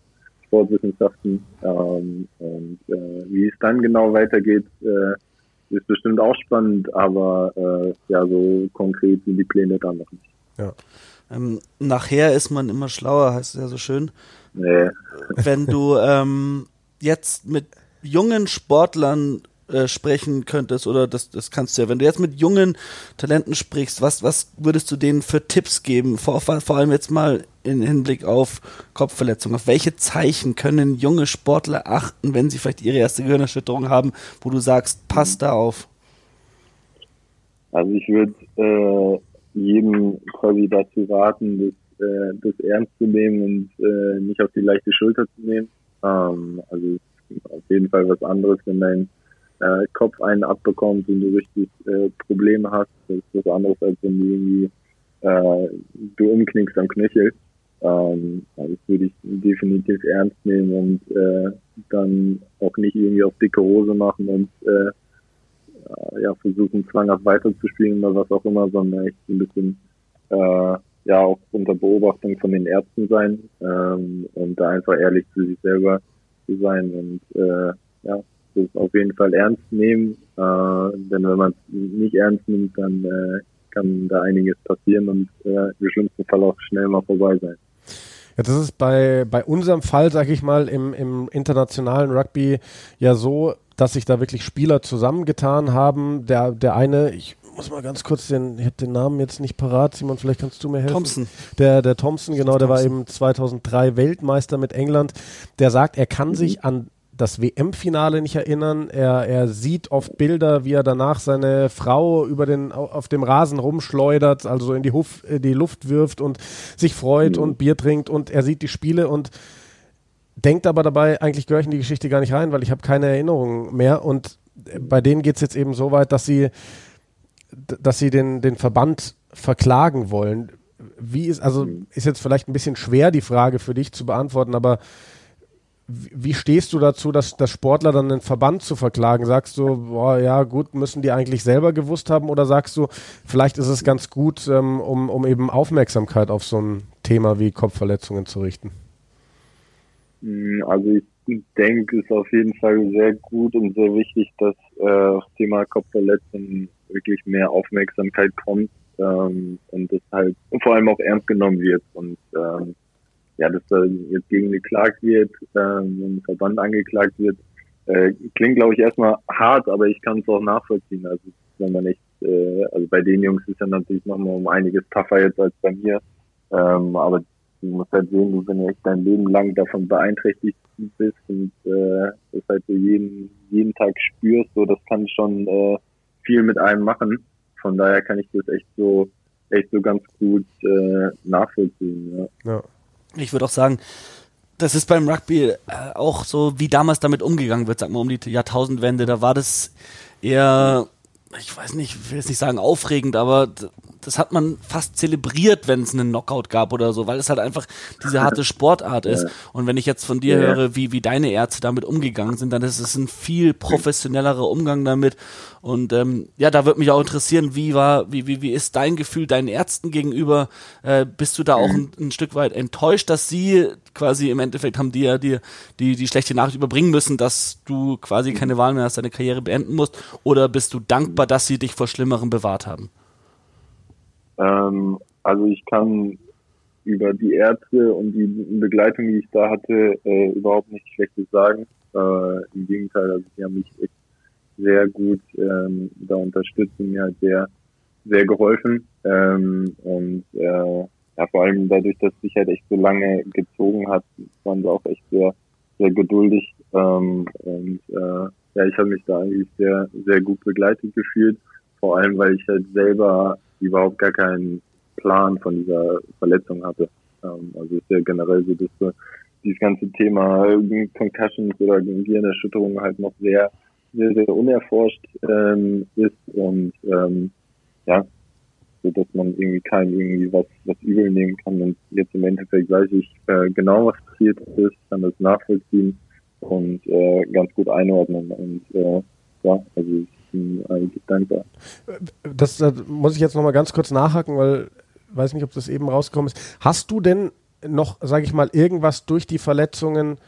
Sportwissenschaften. Ähm, und äh, wie es dann genau weitergeht, äh, ist bestimmt auch spannend, aber äh, ja, so konkret sind die Pläne dann noch nicht. Ja. Ähm, nachher ist man immer schlauer, heißt es ja so schön. Nee. Wenn du ähm, jetzt mit jungen Sportlern äh, sprechen könntest, oder das, das kannst du ja, wenn du jetzt mit jungen Talenten sprichst, was, was würdest du denen für Tipps geben? Vor, vor allem jetzt mal in Hinblick auf Kopfverletzungen. Auf welche Zeichen können junge Sportler achten, wenn sie vielleicht ihre erste Gehirnerschütterung haben, wo du sagst, pass da auf? Also ich würde äh, jedem quasi dazu raten, das, äh, das ernst zu nehmen und äh, nicht auf die leichte Schulter zu nehmen. Ähm, also auf jeden Fall was anderes, wenn dein äh, Kopf einen abbekommt und du richtig äh, Probleme hast. Das ist was anderes, als wenn du irgendwie äh, du umknickst am Knöchel. Ähm, also das würde ich definitiv ernst nehmen und äh, dann auch nicht irgendwie auf dicke Hose machen und äh, ja, versuchen zwanghaft weiterzuspielen oder was auch immer, sondern echt ein bisschen äh, ja auch unter Beobachtung von den Ärzten sein ähm, und da einfach ehrlich zu sich selber zu sein und äh, ja, das auf jeden Fall ernst nehmen, äh, denn wenn man es nicht ernst nimmt, dann äh, kann da einiges passieren und äh, im schlimmsten Fall auch schnell mal vorbei sein. Ja, das ist bei, bei unserem Fall, sag ich mal, im, im internationalen Rugby ja so, dass sich da wirklich Spieler zusammengetan haben. Der, der eine, ich muss mal ganz kurz den, ich habe den Namen jetzt nicht parat, Simon, vielleicht kannst du mir helfen. Thompson. Der, der Thompson, genau, der war eben 2003 Weltmeister mit England. Der sagt, er kann sich an das WM-Finale nicht erinnern. Er, er sieht oft Bilder, wie er danach seine Frau über den, auf dem Rasen rumschleudert, also so in die, Huf, äh, die Luft wirft und sich freut mhm. und Bier trinkt und er sieht die Spiele und denkt aber dabei, eigentlich gehöre ich in die Geschichte gar nicht rein, weil ich habe keine Erinnerungen mehr. Und bei denen geht es jetzt eben so weit, dass sie, dass sie den, den Verband verklagen wollen. Wie ist, also mhm. ist jetzt vielleicht ein bisschen schwer, die Frage für dich zu beantworten, aber wie stehst du dazu, dass, dass Sportler dann den Verband zu verklagen? Sagst du, boah, ja gut, müssen die eigentlich selber gewusst haben oder sagst du, vielleicht ist es ganz gut, ähm, um, um eben Aufmerksamkeit auf so ein Thema wie Kopfverletzungen zu richten? Hm, also ich denke, es ist auf jeden Fall sehr gut und sehr wichtig, dass äh, das Thema Kopfverletzungen wirklich mehr Aufmerksamkeit kommt ähm, und das halt vor allem auch ernst genommen wird und ähm, ja, dass da jetzt gegen geklagt wird, ähm, ein Verband angeklagt wird, äh, klingt glaube ich erstmal hart, aber ich kann es auch nachvollziehen. Also wenn man nicht, äh, also bei den Jungs ist ja natürlich nochmal um einiges tougher jetzt als bei mir. Ähm, aber du musst halt sehen, wenn du echt dein Leben lang davon beeinträchtigt bist und äh, das halt so jeden, jeden Tag spürst, so das kann schon äh, viel mit einem machen. Von daher kann ich das echt so echt so ganz gut äh, nachvollziehen. Ja. ja. Ich würde auch sagen, das ist beim Rugby äh, auch so, wie damals damit umgegangen wird, sag mal um die Jahrtausendwende. Da war das eher, ich weiß nicht, ich will jetzt nicht sagen aufregend, aber das hat man fast zelebriert, wenn es einen Knockout gab oder so, weil es halt einfach diese harte Sportart ist. Ja. Und wenn ich jetzt von dir ja. höre, wie, wie deine Ärzte damit umgegangen sind, dann ist es ein viel professionellerer Umgang damit. Und ähm, ja, da würde mich auch interessieren, wie war, wie, wie, wie ist dein Gefühl deinen Ärzten gegenüber? Äh, bist du da auch ein, ein, Stück weit enttäuscht, dass sie quasi im Endeffekt haben dir die, die, die schlechte Nachricht überbringen müssen, dass du quasi keine Wahl mehr hast, deine Karriere beenden musst? Oder bist du dankbar, dass sie dich vor Schlimmerem bewahrt haben? Ähm, also ich kann über die Ärzte und die Begleitung, die ich da hatte, äh, überhaupt nichts Schlechtes sagen. Äh, Im Gegenteil, also die haben mich echt sehr gut ähm, da unterstützt und mir halt sehr, sehr geholfen. Ähm, und äh, ja, vor allem dadurch, dass sich halt echt so lange gezogen hat, waren sie auch echt sehr, sehr geduldig. Ähm, und äh, ja, ich habe mich da eigentlich sehr, sehr gut begleitet gefühlt. Vor allem, weil ich halt selber überhaupt gar keinen Plan von dieser Verletzung hatte. Ähm, also ist ja generell so, dass so dieses ganze Thema Concussions oder Gehirnerschütterungen halt noch sehr, sehr, sehr unerforscht ähm, ist und ähm, ja, so dass man irgendwie keinem irgendwie was, was übel nehmen kann. Und jetzt im Endeffekt weiß ich äh, genau, was passiert ist, kann das nachvollziehen und äh, ganz gut einordnen. Und äh, ja, also bin eigentlich dankbar. Das, das muss ich jetzt nochmal ganz kurz nachhaken, weil ich weiß nicht, ob das eben rausgekommen ist. Hast du denn noch, sage ich mal, irgendwas durch die Verletzungen,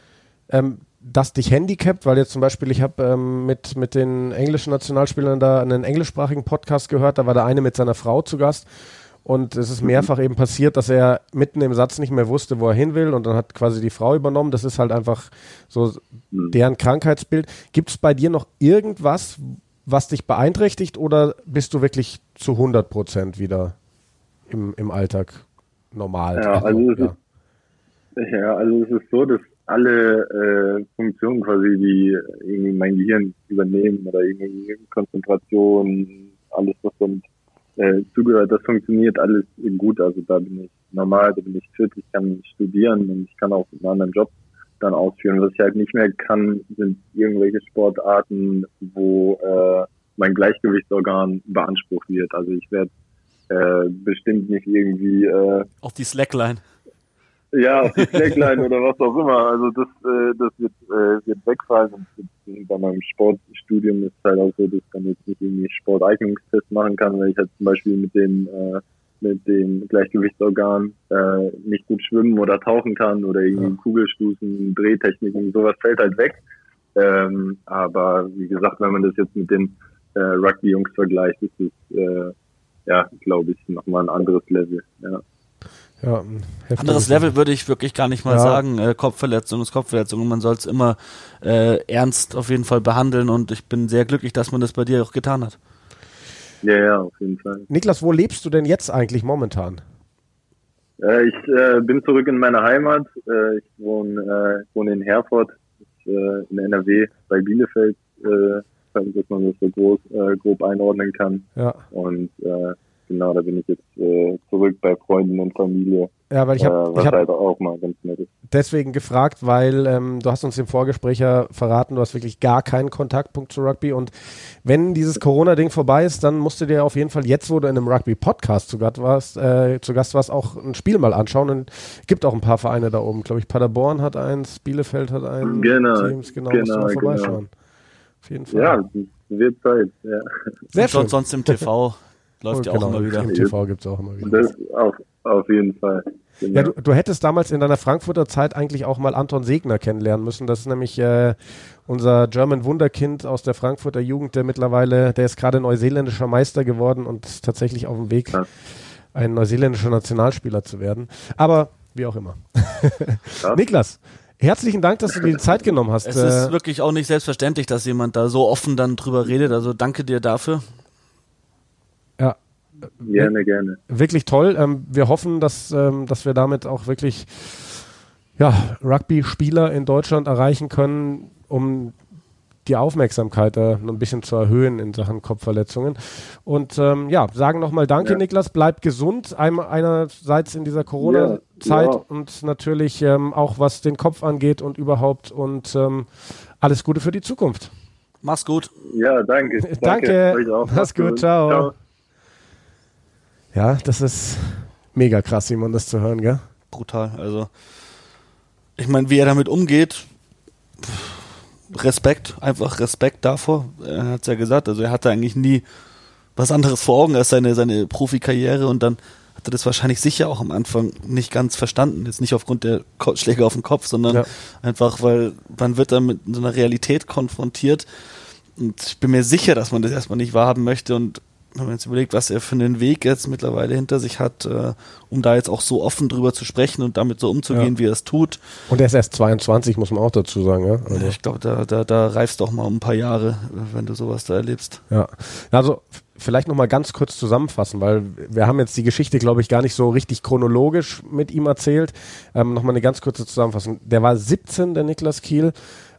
ähm, das dich handicapt? Weil jetzt zum Beispiel, ich habe ähm, mit, mit den englischen Nationalspielern da einen englischsprachigen Podcast gehört, da war der eine mit seiner Frau zu Gast und es ist mhm. mehrfach eben passiert, dass er mitten im Satz nicht mehr wusste, wo er hin will. Und dann hat quasi die Frau übernommen. Das ist halt einfach so mhm. deren Krankheitsbild. Gibt es bei dir noch irgendwas, was dich beeinträchtigt? Oder bist du wirklich zu 100 Prozent wieder im, im Alltag normal? Ja, also, ja. Ist, ja, also es ist so, dass alle äh, Funktionen quasi, die irgendwie mein Gehirn übernehmen oder irgendwie Konzentration, alles, was dann äh, zugehört, das funktioniert alles gut. Also da bin ich normal, da bin ich fit, ich kann studieren und ich kann auch einen anderen Job dann ausführen. Was ich halt nicht mehr kann, sind irgendwelche Sportarten, wo äh, mein Gleichgewichtsorgan beansprucht wird. Also ich werde äh, bestimmt nicht irgendwie äh, auf die Slackline. Ja, auf die Slackline oder was auch immer. Also das, äh, das wird, äh, wird wegfallen. Und bei meinem Sportstudium ist es halt auch so, dass ich dann jetzt nicht irgendwie Sporteignungstest machen kann, weil ich halt zum Beispiel mit dem äh, mit dem Gleichgewichtsorgan äh, nicht gut schwimmen oder tauchen kann oder irgendwie ja. Kugelstoßen, Drehtechniken, sowas fällt halt weg. Ähm, aber wie gesagt, wenn man das jetzt mit den äh, Rugby-Jungs vergleicht, ist es, äh, ja, glaube ich, nochmal ein anderes Level. Ja. Ja, Anderes Level würde ich wirklich gar nicht mal ja. sagen. Äh, Kopfverletzung ist Kopfverletzung und man soll es immer äh, ernst auf jeden Fall behandeln und ich bin sehr glücklich, dass man das bei dir auch getan hat. Ja, ja, auf jeden Fall. Niklas, wo lebst du denn jetzt eigentlich momentan? Äh, ich äh, bin zurück in meiner Heimat. Äh, ich wohne, äh, wohne in Herford, äh, in NRW, bei Bielefeld, dass man das so groß, grob einordnen kann. Ja. Und genau, da bin ich jetzt äh, zurück bei Freunden und Familie. Ja, weil ich habe äh, hab halt auch mal ganz nett ist. deswegen gefragt, weil ähm, du hast uns im Vorgespräch ja verraten, du hast wirklich gar keinen Kontaktpunkt zu Rugby und wenn dieses Corona-Ding vorbei ist, dann musst du dir auf jeden Fall jetzt, wo du in einem Rugby-Podcast zu, Gast warst, äh, zu Gast warst, auch ein Spiel mal anschauen und gibt auch ein paar Vereine da oben, glaube ich, Paderborn hat eins, Bielefeld hat eins, genau, Teams, genau, genau, musst du mal genau. vorbeischauen. Genau. Auf jeden Fall. Ja, wird Zeit, ja. Sehr schön. sonst im TV Läuft ja auch genau, immer wieder. Im TV gibt es auch immer wieder. Das auf, auf jeden Fall. Genau. Ja, du, du, hättest damals in deiner Frankfurter Zeit eigentlich auch mal Anton Segner kennenlernen müssen. Das ist nämlich äh, unser German Wunderkind aus der Frankfurter Jugend, der mittlerweile, der ist gerade neuseeländischer Meister geworden und tatsächlich auf dem Weg, ja. ein neuseeländischer Nationalspieler zu werden. Aber wie auch immer. Ja. Niklas, Herzlichen Dank, dass du dir die Zeit genommen hast. Es ist äh, wirklich auch nicht selbstverständlich, dass jemand da so offen dann drüber redet. Also danke dir dafür. Gerne, gerne. Wirklich toll. Ähm, wir hoffen, dass, ähm, dass wir damit auch wirklich ja, Rugby-Spieler in Deutschland erreichen können, um die Aufmerksamkeit da ein bisschen zu erhöhen in Sachen Kopfverletzungen. Und ähm, ja, sagen nochmal Danke, Ja. Niklas. Bleib gesund. Ein, einerseits in dieser Corona-Zeit Ja, ja. und natürlich ähm, auch was den Kopf angeht und überhaupt. Und ähm, alles Gute für die Zukunft. Mach's gut. Ja, danke. Danke. Euch auch. Mach's gut. Ciao. Ja, das ist mega krass, Simon, das zu hören, gell? Brutal. Also, ich meine, wie er damit umgeht, pff, Respekt, einfach Respekt davor. Er hat es ja gesagt, also er hatte eigentlich nie was anderes vor Augen als seine, seine Profikarriere und dann hat er das wahrscheinlich sicher auch am Anfang nicht ganz verstanden. Jetzt nicht aufgrund der Ko Schläge auf den Kopf, sondern Ja. einfach, weil man wird dann mit so einer Realität konfrontiert. Und ich bin mir sicher, dass man das erstmal nicht wahrhaben möchte. Und wenn man jetzt überlegt, was er für einen Weg jetzt mittlerweile hinter sich hat, äh, um da jetzt auch so offen drüber zu sprechen und damit so umzugehen, Ja. wie er es tut, Und er ist erst 22, muss man auch dazu sagen, ja? Also, ich glaube, da, da, da reifst du auch mal um ein paar Jahre, wenn du sowas da erlebst. ja. Also vielleicht nochmal ganz kurz zusammenfassen, weil wir haben jetzt die Geschichte, glaube ich, gar nicht so richtig chronologisch mit ihm erzählt. Ähm, nochmal eine ganz kurze Zusammenfassung. Der war 17, der Niklas Kiel,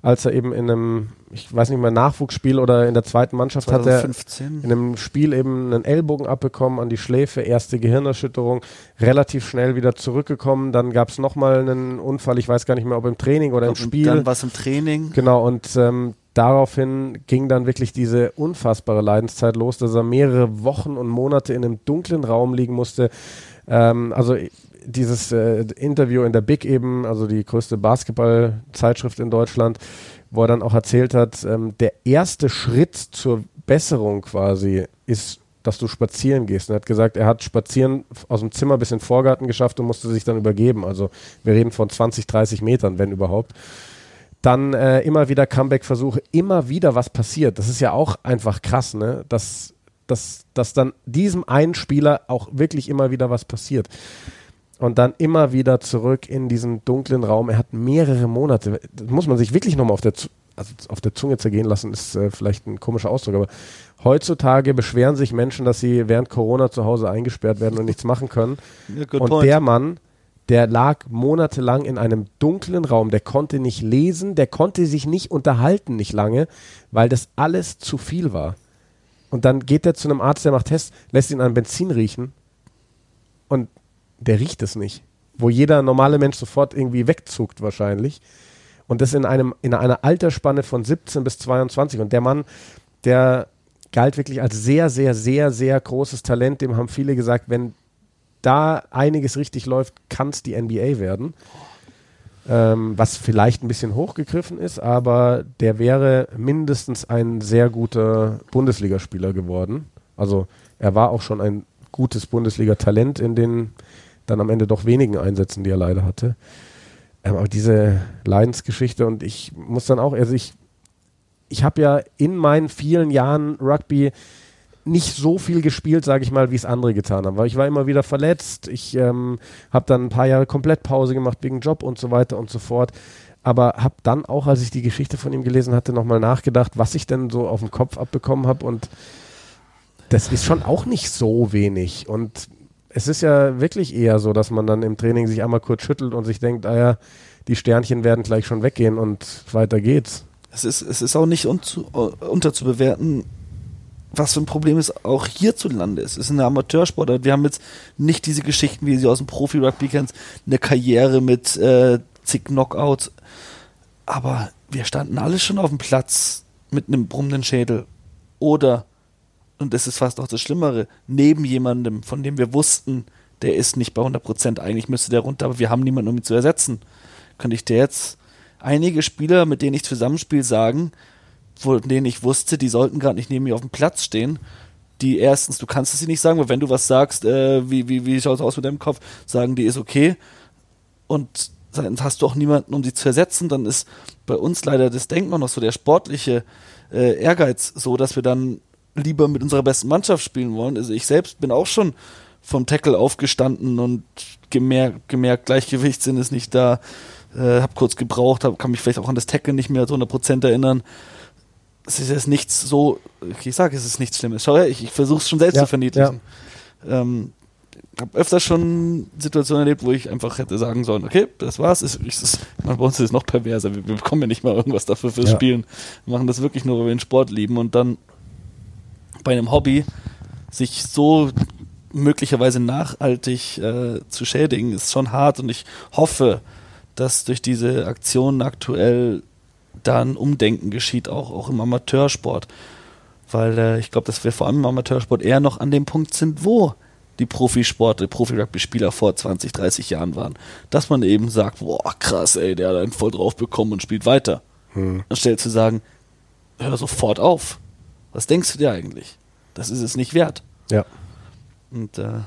als er eben in einem, ich weiß nicht mehr, Nachwuchsspiel oder in der zweiten Mannschaft hat er 2015. in einem Spiel eben einen Ellbogen abbekommen an die Schläfe, erste Gehirnerschütterung, relativ schnell wieder zurückgekommen. Dann gab es nochmal einen Unfall, ich weiß gar nicht mehr, ob im Training oder im Spiel. Dann was im Training. Genau, und ähm, daraufhin ging dann wirklich diese unfassbare Leidenszeit los, dass er mehrere Wochen und Monate in einem dunklen Raum liegen musste. Ähm, also dieses äh, Interview in der Big eben, also die größte Basketballzeitschrift in Deutschland, wo er dann auch erzählt hat, ähm, der erste Schritt zur Besserung quasi ist, dass du spazieren gehst. Und er hat gesagt, er hat spazieren aus dem Zimmer bis in den Vorgarten geschafft und musste sich dann übergeben. Also wir reden von 20, 30 Metern, wenn überhaupt dann äh, immer wieder Comeback-Versuche, immer wieder was passiert. Das ist ja auch einfach krass, ne? Dass, dass, dass dann diesem einen Spieler auch wirklich immer wieder was passiert. Und dann immer wieder zurück in diesen dunklen Raum. Er hat mehrere Monate, das muss man sich wirklich nochmal auf der, also auf der Zunge zergehen lassen, ist äh, vielleicht ein komischer Ausdruck, aber heutzutage beschweren sich Menschen, dass sie während Corona zu Hause eingesperrt werden und nichts machen können. Good Und point. der Mann, der lag monatelang in einem dunklen Raum, der konnte nicht lesen, der konnte sich nicht unterhalten, nicht lange, weil das alles zu viel war. Und dann geht er zu einem Arzt, der macht Tests, lässt ihn an Benzin riechen und der riecht es nicht. Wo jeder normale Mensch sofort irgendwie wegzuckt wahrscheinlich. Und das in einem, in einer Altersspanne von 17 bis 22. Und der Mann, der galt wirklich als sehr, sehr, sehr, sehr großes Talent. Dem haben viele gesagt, wenn da einiges richtig läuft, kann es die NBA werden. Ähm, was vielleicht ein bisschen hochgegriffen ist, aber der wäre mindestens ein sehr guter Bundesligaspieler geworden. Also er war auch schon ein gutes Bundesliga-Talent in den dann am Ende doch wenigen Einsätzen, die er leider hatte. Ähm, aber diese Leidensgeschichte und ich muss dann auch, also ich, ich habe ja in meinen vielen Jahren Rugby nicht so viel gespielt, sage ich mal, wie es andere getan haben. Weil ich war immer wieder verletzt. Ich ähm, habe dann ein paar Jahre komplett Pause gemacht wegen Job und so weiter und so fort. Aber habe dann auch, als ich die Geschichte von ihm gelesen hatte, nochmal nachgedacht, was ich denn so auf dem Kopf abbekommen habe. Und das ist schon auch nicht so wenig. Und es ist ja wirklich eher so, dass man dann im Training sich einmal kurz schüttelt und sich denkt, ah ja, die Sternchen werden gleich schon weggehen und weiter geht's. Es ist, es ist auch nicht unzu, äh, unterzubewerten, was für ein Problem es auch hierzulande ist. Es ist eine Amateursportart. Wir haben jetzt nicht diese Geschichten, wie sie aus dem Profi-Rugby kennst, eine Karriere mit äh, zig Knockouts. Aber wir standen alle schon auf dem Platz mit einem brummenden Schädel. Oder, und das ist fast auch das Schlimmere, neben jemandem, von dem wir wussten, der ist nicht bei 100 Prozent. Eigentlich müsste der runter, aber wir haben niemanden, um ihn zu ersetzen. Könnte ich dir jetzt einige Spieler, mit denen ich zusammenspiele, sagen, von denen ich wusste, die sollten gerade nicht neben mir auf dem Platz stehen. Die erstens, du kannst es ihnen nicht sagen, weil wenn du was sagst, äh, wie, wie, wie schaut es aus mit deinem Kopf, sagen die, ist okay. Und dann hast du auch niemanden, um sie zu ersetzen. Dann ist bei uns leider das Denken auch noch so der sportliche äh, Ehrgeiz so, dass wir dann lieber mit unserer besten Mannschaft spielen wollen. Also ich selbst bin auch schon vom Tackle aufgestanden und gemerkt, gemerkt Gleichgewichtssinn ist nicht da. Äh, hab kurz gebraucht, hab, kann mich vielleicht auch an das Tackle nicht mehr zu 100% erinnern. Es ist jetzt nichts so, ich sage, es ist nichts Schlimmes. Schau her, ich, ich versuche es schon selbst Ja, zu verniedlichen. ähm, habe öfter schon Situationen erlebt, wo ich einfach hätte sagen sollen, okay, das war's. Ist, ist, bei uns ist es noch perverser. Wir, wir bekommen ja nicht mal irgendwas dafür fürs Ja. Spielen. Wir machen das wirklich nur, weil wir den Sport lieben und dann bei einem Hobby sich so möglicherweise nachhaltig äh, zu schädigen, ist schon hart und ich hoffe, dass durch diese Aktionen aktuell da ein Umdenken geschieht, auch, auch im Amateursport. Weil äh, ich glaube, dass wir vor allem im Amateursport eher noch an dem Punkt sind, wo die Profisport, die Profi-Rugby-Spieler vor 20, 30 Jahren waren. Dass man eben sagt, boah, krass, ey, der hat einen voll drauf bekommen und spielt weiter. Anstelle zu sagen, hör sofort auf. Was denkst du dir eigentlich? Das ist es nicht wert. Ja. Und äh,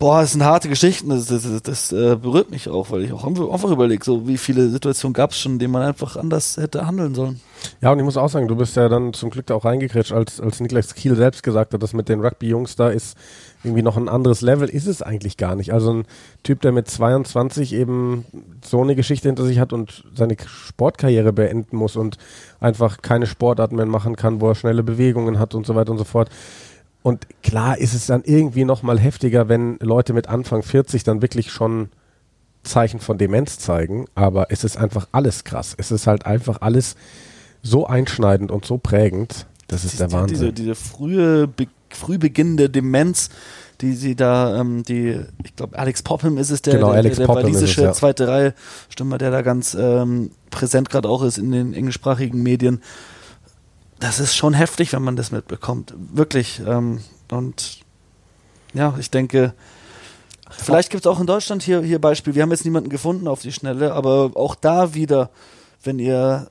boah, es sind harte Geschichten. Das, das, das, das äh, berührt mich auch, weil ich auch einfach überlege, so wie viele Situationen gab es schon, in denen man einfach anders hätte handeln sollen. Ja, und ich muss auch sagen, du bist ja dann zum Glück da auch reingekretscht, als, als Niklas Kiel selbst gesagt hat, dass mit den Rugby-Jungs da ist irgendwie noch ein anderes Level, ist es eigentlich gar nicht. Also ein Typ, der mit 22 eben so eine Geschichte hinter sich hat und seine Sportkarriere beenden muss und einfach keine Sportarten mehr machen kann, wo er schnelle Bewegungen hat und so weiter und so fort. Und klar ist es dann irgendwie noch mal heftiger, wenn Leute mit Anfang 40 dann wirklich schon Zeichen von Demenz zeigen, aber es ist einfach alles krass. Es ist halt einfach alles so einschneidend und so prägend. Das ist der Diese- Wahnsinn. Diese, diese frühe, be, früh beginnende Demenz, die sie da, ähm, die, ich glaube, Alex Popham ist es, der, Genau, der, der, der walisische ja. zweite Reihe Stürmer, der da ganz ähm, präsent gerade auch ist in den englischsprachigen Medien. Das ist schon heftig, wenn man das mitbekommt. Wirklich. Ähm, und ja, ich denke, vielleicht gibt es auch in Deutschland hier, hier Beispiele. Wir haben jetzt niemanden gefunden auf die Schnelle, aber auch da wieder, wenn ihr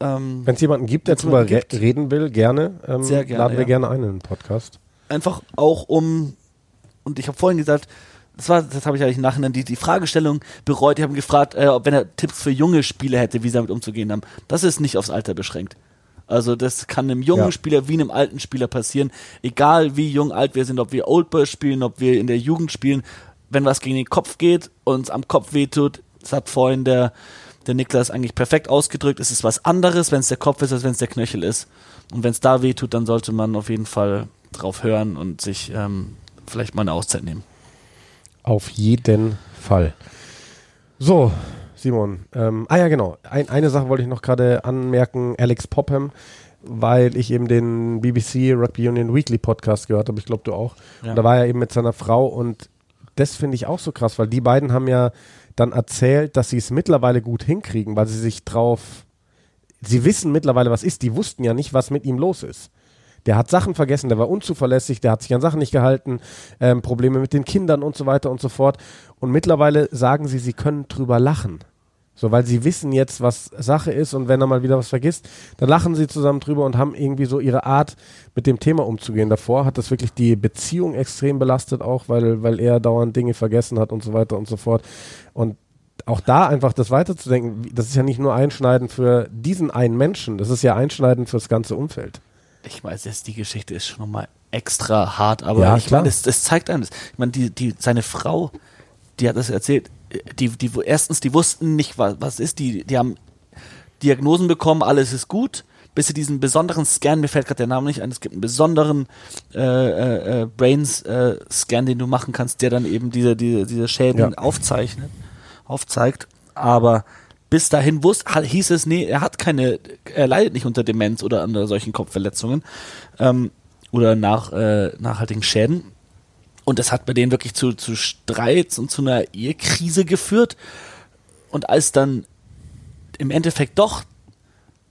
ähm, Wenn es jemanden gibt, der drüber re reden will, gerne, ähm, Sehr gerne, laden wir ja. gerne ein in den Podcast. einfach auch um, und ich habe vorhin gesagt, das war, das habe ich eigentlich im Nachhinein die, die Fragestellung bereut. Die haben gefragt, äh, ob wenn er Tipps für junge Spieler hätte, wie sie damit umzugehen haben. Das ist nicht aufs Alter beschränkt. Also das kann einem jungen Ja. Spieler wie einem alten Spieler passieren, egal wie jung, alt wir sind, ob wir Old Boy spielen, ob wir in der Jugend spielen. Wenn was gegen den Kopf geht, uns am Kopf wehtut, das hat vorhin der, der Niklas eigentlich perfekt ausgedrückt, es ist was anderes, wenn es der Kopf ist, als wenn es der Knöchel ist. Und wenn es da wehtut, dann sollte man auf jeden Fall drauf hören und sich ähm, vielleicht mal eine Auszeit nehmen. Auf jeden Fall. So, Simon. Ähm, ah ja, genau. Ein, eine Sache wollte ich noch gerade anmerken. Alex Popham, weil ich eben den BBC Rugby Union Weekly Podcast gehört habe. Ich glaube, du auch. Ja. Und da war er eben mit seiner Frau und das finde ich auch so krass, weil die beiden haben ja dann erzählt, dass sie es mittlerweile gut hinkriegen, weil sie sich drauf, sie wissen mittlerweile, was ist. Die wussten ja nicht, was mit ihm los ist. Der hat Sachen vergessen, der war unzuverlässig, der hat sich an Sachen nicht gehalten, ähm, Probleme mit den Kindern und so weiter und so fort. Und mittlerweile sagen sie, sie können drüber lachen. So, weil sie wissen jetzt, was Sache ist und wenn er mal wieder was vergisst, dann lachen sie zusammen drüber und haben irgendwie so ihre Art, mit dem Thema umzugehen. Davor hat das wirklich die Beziehung extrem belastet auch, weil, weil er dauernd Dinge vergessen hat und so weiter und so fort. Und auch da einfach das weiterzudenken, das ist ja nicht nur einschneidend für diesen einen Menschen, das ist ja einschneidend fürs ganze Umfeld. Ich weiß, jetzt die Geschichte ist schon nochmal extra hart, aber Ja, ich meine, das zeigt einem das. Ich meine, die, die, seine Frau, die hat das erzählt, die, die, erstens, die wussten nicht, was, was ist, die, die haben Diagnosen bekommen, alles ist gut, bis sie diesen besonderen Scan, mir fällt gerade der Name nicht ein, es gibt einen besonderen äh, äh, äh, Brains-Scan, den du machen kannst, der dann eben diese, diese, diese Schäden Ja. aufzeichnet, aufzeigt, aber bis dahin wusste, hieß es, nee, er hat keine, er leidet nicht unter Demenz oder unter solchen Kopfverletzungen ähm, oder nach, äh, nachhaltigen Schäden. Und das hat bei denen wirklich zu, zu Streits und zu einer Ehekrise geführt. Und als dann im Endeffekt doch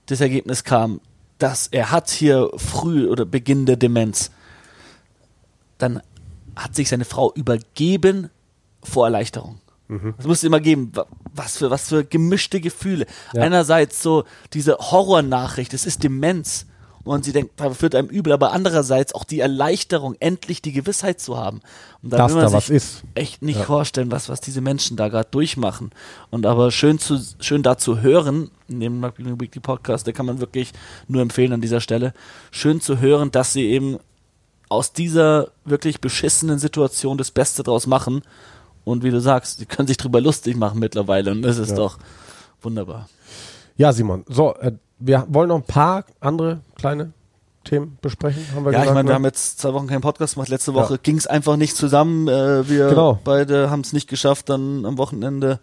das Ergebnis kam, dass er hat hier früh oder Beginn der Demenz, dann hat sich seine Frau übergeben vor Erleichterung. Es musste immer geben, wa- was für, was für gemischte Gefühle. Ja. Einerseits so diese Horrornachricht, es ist Demenz. Und sie denkt, da führt einem übel, aber andererseits auch die Erleichterung, endlich die Gewissheit zu haben. Und Dass will man da was sich ist. echt nicht Ja. vorstellen, was, was diese Menschen da gerade durchmachen. Und aber schön zu, schön da zu hören, in dem Weekly Podcast, der kann man wirklich nur empfehlen an dieser Stelle, schön zu hören, dass sie eben aus dieser wirklich beschissenen Situation das Beste draus machen. Und wie du sagst, sie können sich drüber lustig machen mittlerweile und das ist Ja. doch wunderbar. Ja, Simon. So, äh, wir wollen noch ein paar andere kleine Themen besprechen, haben wir Ja, gesagt. ich meine, wir ne? haben jetzt zwei Wochen keinen Podcast gemacht. Letzte Ja. Woche ging es einfach nicht zusammen. Äh, wir Genau. beide haben es nicht geschafft, dann am Wochenende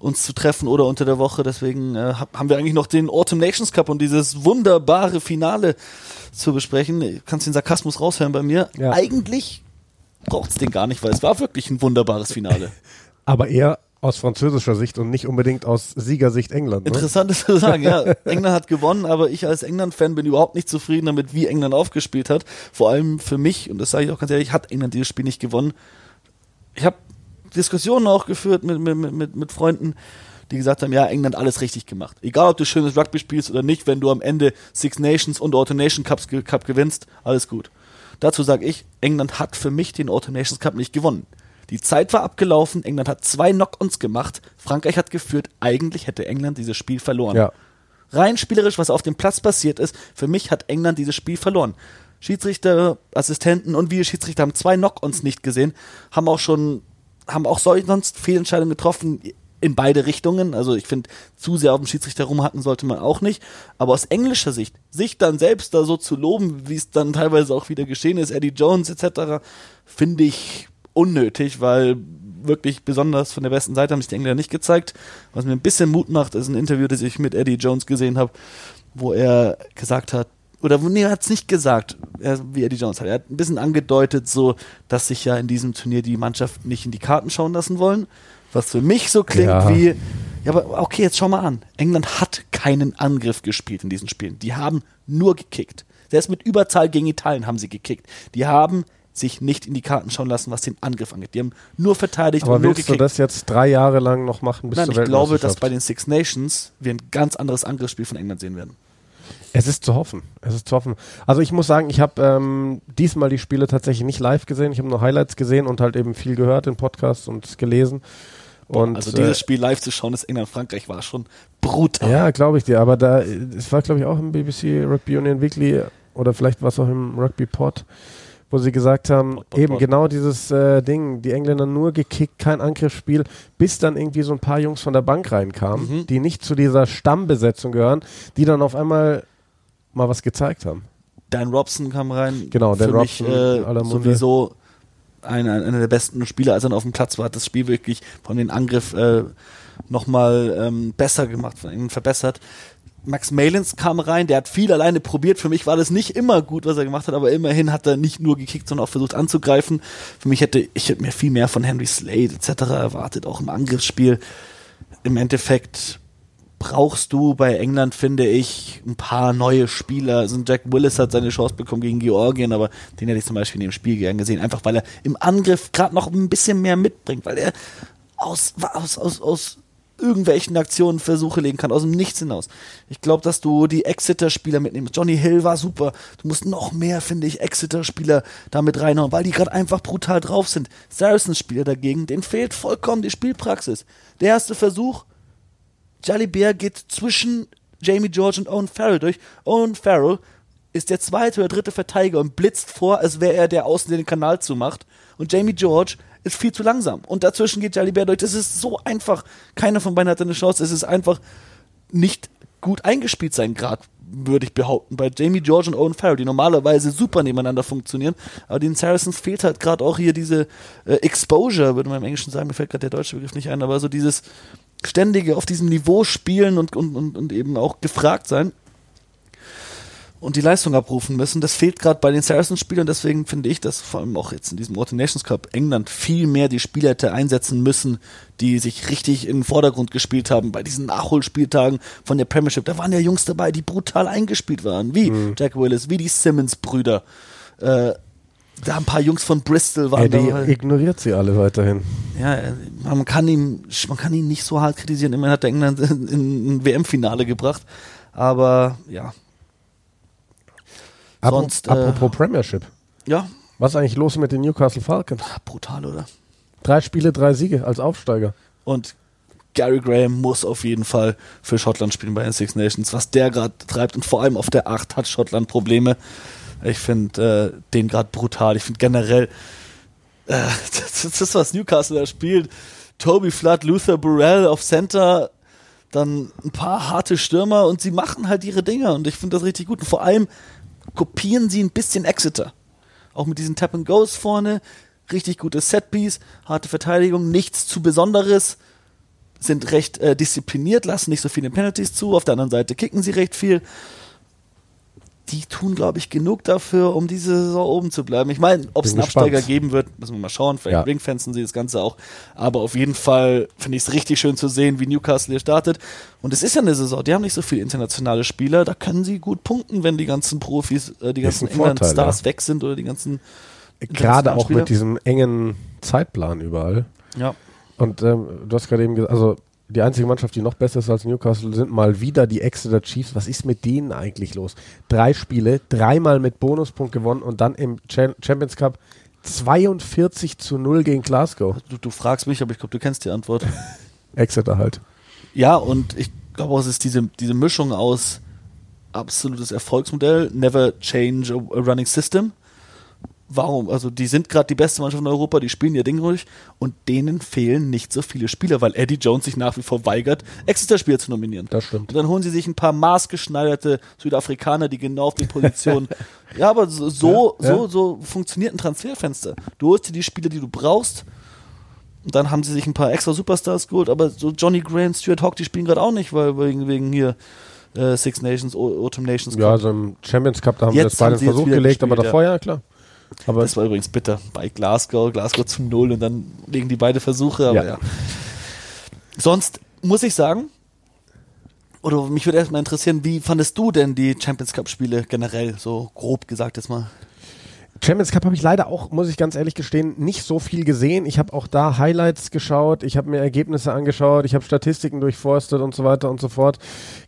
uns zu treffen oder unter der Woche. Deswegen äh, hab, haben wir eigentlich noch den Autumn Nations Cup und dieses wunderbare Finale zu besprechen. Du kannst den Sarkasmus raushören bei mir. Ja. Eigentlich braucht es den gar nicht, weil es war wirklich ein wunderbares Finale. Aber eher aus französischer Sicht und nicht unbedingt aus Siegersicht England. Ne? Interessant ist zu sagen, ja. England hat gewonnen, aber ich als England-Fan bin überhaupt nicht zufrieden damit, wie England aufgespielt hat. Vor allem für mich, und das sage ich auch ganz ehrlich, hat England dieses Spiel nicht gewonnen. Ich habe Diskussionen auch geführt mit, mit, mit, mit Freunden, die gesagt haben, ja, England alles richtig gemacht. Egal, ob du schönes Rugby spielst oder nicht, wenn du am Ende Six Nations und Auto Nation Cups, Cup gewinnst, alles gut. Dazu sage ich, England hat für mich den Auto Nations Cup nicht gewonnen. Die Zeit war abgelaufen, England hat zwei Knock-ons gemacht, Frankreich hat geführt, eigentlich hätte England dieses Spiel verloren. Ja. Rein spielerisch, was auf dem Platz passiert ist, für mich hat England dieses Spiel verloren. Schiedsrichter, Assistenten und Videoschiedsrichter haben zwei Knock-ons nicht gesehen, haben auch schon, haben auch so- sonst Fehlentscheidungen getroffen in beide Richtungen. Also ich finde, zu sehr auf dem Schiedsrichter rumhacken sollte man auch nicht. Aber aus englischer Sicht, sich dann selbst da so zu loben, wie es dann teilweise auch wieder geschehen ist, Eddie Jones etc., finde ich unnötig, weil wirklich besonders von der besten Seite haben sich die Engländer nicht gezeigt. Was mir ein bisschen Mut macht, ist ein Interview, das ich mit Eddie Jones gesehen habe, wo er gesagt hat, oder wo- nee, er hat es nicht gesagt, er, wie Eddie Jones hat. Er hat ein bisschen angedeutet, so, dass sich ja in diesem Turnier die Mannschaft nicht in die Karten schauen lassen wollen. Was für mich so klingt Ja. wie, ja, aber okay, jetzt schau mal an. England hat keinen Angriff gespielt in diesen Spielen. Die haben nur gekickt. Selbst mit Überzahl gegen Italien haben sie gekickt. Die haben sich nicht in die Karten schauen lassen, was den Angriff angeht. Die haben nur verteidigt Aber und nur willst du gekickt. das jetzt drei Jahre lang noch machen bis Nein, zur ich glaube, dass bei den Six Nations wir ein ganz anderes Angriffsspiel von England sehen werden. Es ist zu hoffen. Es ist zu hoffen. Also ich muss sagen, ich habe ähm, diesmal die Spiele tatsächlich nicht live gesehen. Ich habe nur Highlights gesehen und halt eben viel gehört in Podcasts und gelesen. Und, also äh, dieses Spiel live zu schauen, das England-Frankreich war schon brutal. Ja, glaube ich dir. Aber da, es war, glaube ich, auch im BBC Rugby Union Weekly oder vielleicht war es auch im Rugby Pod, wo sie gesagt haben, Pod, Pod, eben Pod. genau dieses äh, Ding, die Engländer nur gekickt, kein Angriffsspiel, bis dann irgendwie so ein paar Jungs von der Bank reinkamen, Mhm. die nicht zu dieser Stammbesetzung gehören, die dann auf einmal mal was gezeigt haben. Dan Robson kam rein. Genau, Dan Für mich Robson äh, aller Munde. sowieso einer, einer der besten Spieler, als er auf dem Platz war, hat das Spiel wirklich von den Angriff äh, nochmal ähm, besser gemacht, von ihnen verbessert. Max Malins kam rein, der hat viel alleine probiert. Für mich war das nicht immer gut, was er gemacht hat, aber immerhin hat er nicht nur gekickt, sondern auch versucht anzugreifen. Für mich hätte ich hätte mir viel mehr von Henry Slade etc. erwartet, auch im Angriffsspiel. Im Endeffekt brauchst du bei England, finde ich, ein paar neue Spieler. Also Jack Willis hat seine Chance bekommen gegen Georgien, aber den hätte ich zum Beispiel in dem Spiel gern gesehen, einfach weil er im Angriff gerade noch ein bisschen mehr mitbringt, weil er aus, aus, aus, aus irgendwelchen Aktionen Versuche legen kann, aus dem Nichts hinaus. Ich glaube, dass du die Exeter-Spieler mitnimmst. Johnny Hill war super. Du musst noch mehr, finde ich, Exeter-Spieler damit reinhauen, weil die gerade einfach brutal drauf sind. Saracens-Spieler dagegen, denen fehlt vollkommen die Spielpraxis. Der erste Versuch, Jolly Bear geht zwischen Jamie George und Owen Farrell durch. Owen Farrell ist der zweite oder dritte Verteidiger und blitzt vor, als wäre er der Außen, der den Kanal zumacht. Und Jamie George ist viel zu langsam. Und dazwischen geht Bear durch. Das ist so einfach. Keiner von beiden hat eine Chance. Es ist einfach nicht gut eingespielt sein, gerade würde ich behaupten, bei Jamie George und Owen Farrell, die normalerweise super nebeneinander funktionieren, aber den Saracens fehlt halt gerade auch hier diese äh, Exposure, würde man im Englischen sagen, mir fällt gerade der deutsche Begriff nicht ein, aber so dieses ständige auf diesem Niveau spielen und, und, und, und eben auch gefragt sein und die Leistung abrufen müssen. Das fehlt gerade bei den Saracens-Spielern, deswegen finde ich, dass vor allem auch jetzt in diesem Autumn Nations Cup England viel mehr die Spieler hätte einsetzen müssen, die sich richtig in den Vordergrund gespielt haben. Bei diesen Nachholspieltagen von der Premiership, da waren ja Jungs dabei, die brutal eingespielt waren, wie Jack Willis, wie die Simmons-Brüder. Äh, da ein paar Jungs von Bristol waren Eddie dabei. ignoriert sie alle weiterhin. Ja, man kann ihn, man kann ihn nicht so hart kritisieren. Immerhin hat er England in, in ein WM-Finale gebracht. Aber ja, Sonst, äh, apropos Premiership. ja, Was ist eigentlich los mit den Newcastle Falcons? brutal, oder? Drei Spiele, drei Siege als Aufsteiger. Und Gary Graham muss auf jeden Fall für Schottland spielen bei den Six Nations. Was der gerade treibt und vor allem auf der 8 hat Schottland Probleme. Ich finde äh, den gerade brutal. Ich finde generell, äh, das, das ist, was Newcastle da spielt. Toby Flood, Luther Burrell auf Center, dann ein paar harte Stürmer und sie machen halt ihre Dinger und ich finde das richtig gut. Und vor allem kopieren sie ein bisschen Exeter. Auch mit diesen Tap and Goes vorne, richtig gutes Setpiece, harte Verteidigung, nichts zu Besonderes, sind recht äh, diszipliniert, lassen nicht so viele Penalties zu, auf der anderen Seite kicken sie recht viel die tun, glaube ich, genug dafür, um diese Saison oben zu bleiben. Ich meine, ob es einen gespannt. Absteiger geben wird, müssen wir mal schauen. Vielleicht ja. ringfenzen sie das Ganze auch. Aber auf jeden Fall finde ich es richtig schön zu sehen, wie Newcastle hier startet. Und es ist ja eine Saison, die haben nicht so viele internationale Spieler. Da können sie gut punkten, wenn die ganzen Profis, äh, die ganzen England-Stars ja. weg sind oder die ganzen. Gerade auch mit diesem engen Zeitplan überall. Ja. Und ähm, du hast gerade eben gesagt, also die einzige Mannschaft, die noch besser ist als Newcastle, sind mal wieder die Exeter Chiefs. Was ist mit denen eigentlich los? Drei Spiele, dreimal mit Bonuspunkt gewonnen und dann im Champions Cup 42 zu 0 gegen Glasgow. Du, du fragst mich, aber ich glaube, du kennst die Antwort. Exeter halt. Ja, und ich glaube, es ist diese, diese Mischung aus absolutes Erfolgsmodell, never change a running system warum? Also die sind gerade die beste Mannschaft in Europa, die spielen ihr Ding ruhig und denen fehlen nicht so viele Spieler, weil Eddie Jones sich nach wie vor weigert, Exeter-Spieler zu nominieren. Das stimmt. Und dann holen sie sich ein paar maßgeschneiderte Südafrikaner, die genau auf die Position. ja, aber so, so, ja, ja. so, so funktioniert ein Transferfenster. Du holst dir die Spieler, die du brauchst. Und dann haben sie sich ein paar extra Superstars geholt, aber so Johnny Grant, Stuart Hawk, die spielen gerade auch nicht, weil wegen, wegen hier äh, Six Nations, Autumn Nations. Cup. Ja, also im Champions Cup, da haben jetzt wir das beide einen Versuch gelegt, aber davor ja, klar. Aber das war übrigens bitter bei Glasgow, Glasgow zu null und dann legen die beide Versuche, aber ja. ja. Sonst muss ich sagen, oder mich würde erstmal interessieren, wie fandest du denn die Champions Cup Spiele generell, so grob gesagt jetzt mal? Champions Cup habe ich leider auch, muss ich ganz ehrlich gestehen, nicht so viel gesehen. Ich habe auch da Highlights geschaut, ich habe mir Ergebnisse angeschaut, ich habe Statistiken durchforstet und so weiter und so fort.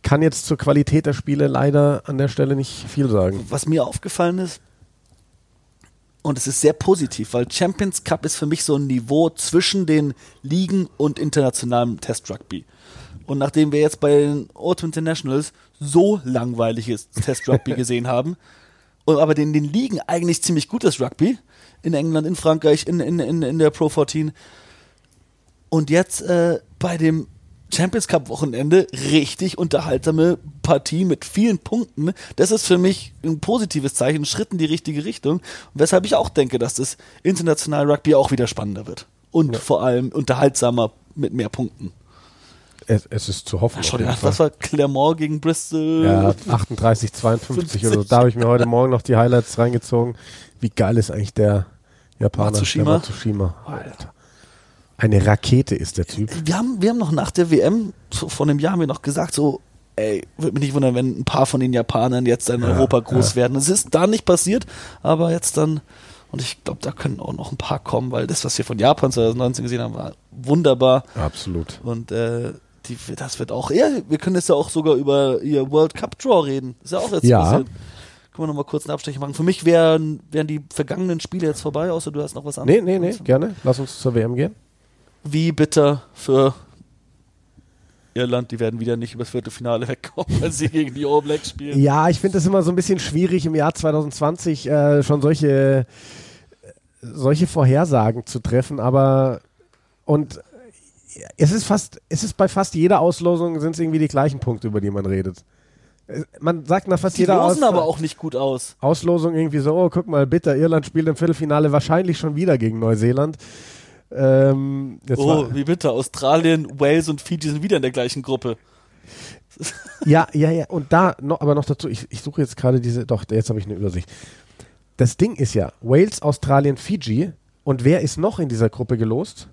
Kann jetzt zur Qualität der Spiele leider an der Stelle nicht viel sagen. Was mir aufgefallen ist, und es ist sehr positiv, weil Champions Cup ist für mich so ein Niveau zwischen den Ligen und internationalem Test Rugby. Und nachdem wir jetzt bei den Autumn Internationals so langweiliges Test Rugby gesehen haben, und aber in den Ligen eigentlich ziemlich gutes Rugby, in England, in Frankreich, in, in, in, in der Pro 14, und jetzt äh, bei dem Champions Cup Wochenende richtig unterhaltsame Partie mit vielen Punkten. Das ist für mich ein positives Zeichen, ein Schritt in die richtige Richtung. Weshalb ich auch denke, dass das internationale Rugby auch wieder spannender wird. Und ja. vor allem unterhaltsamer mit mehr Punkten. Es, es ist zu hoffen. Schau dir an, das war Clermont gegen Bristol. Ja, 38, 52 oder so. Da habe ich mir heute Morgen noch die Highlights reingezogen. Wie geil ist eigentlich der Japaner? Matsushima. Der Matsushima. Alter. Eine Rakete ist der Typ. Wir haben, wir haben noch nach der WM, so vor einem Jahr haben wir noch gesagt, so, ey, würde mich nicht wundern, wenn ein paar von den Japanern jetzt in ja, Europa groß ja. werden. Es ist da nicht passiert, aber jetzt dann, und ich glaube, da können auch noch ein paar kommen, weil das, was wir von Japan 2019 gesehen haben, war wunderbar. Absolut. Und äh, die, das wird auch, ja, wir können jetzt ja auch sogar über ihr World Cup Draw reden. Ist ja auch jetzt ja. passiert. Können wir nochmal kurz einen Abstecher machen. Für mich wären, wären die vergangenen Spiele jetzt vorbei, außer du hast noch was anderes. Nee, nee, nee, gerne. Lass uns zur WM gehen wie bitter für Irland, die werden wieder nicht übers Viertelfinale wegkommen, weil sie gegen die All Blacks spielen. Ja, ich finde es immer so ein bisschen schwierig im Jahr 2020 äh, schon solche, solche Vorhersagen zu treffen, aber und es ist fast, es ist bei fast jeder Auslosung sind es irgendwie die gleichen Punkte, über die man redet. Man sagt nach fast die jeder losen Aus aber auch nicht gut aus. Auslosung irgendwie so, oh, guck mal, bitter, Irland spielt im Viertelfinale wahrscheinlich schon wieder gegen Neuseeland. Ähm, oh, wie bitte. Australien, Wales und Fiji sind wieder in der gleichen Gruppe. ja, ja, ja. Und da noch, aber noch dazu, ich, ich suche jetzt gerade diese, doch, jetzt habe ich eine Übersicht. Das Ding ist ja, Wales, Australien, Fiji. Und wer ist noch in dieser Gruppe gelost?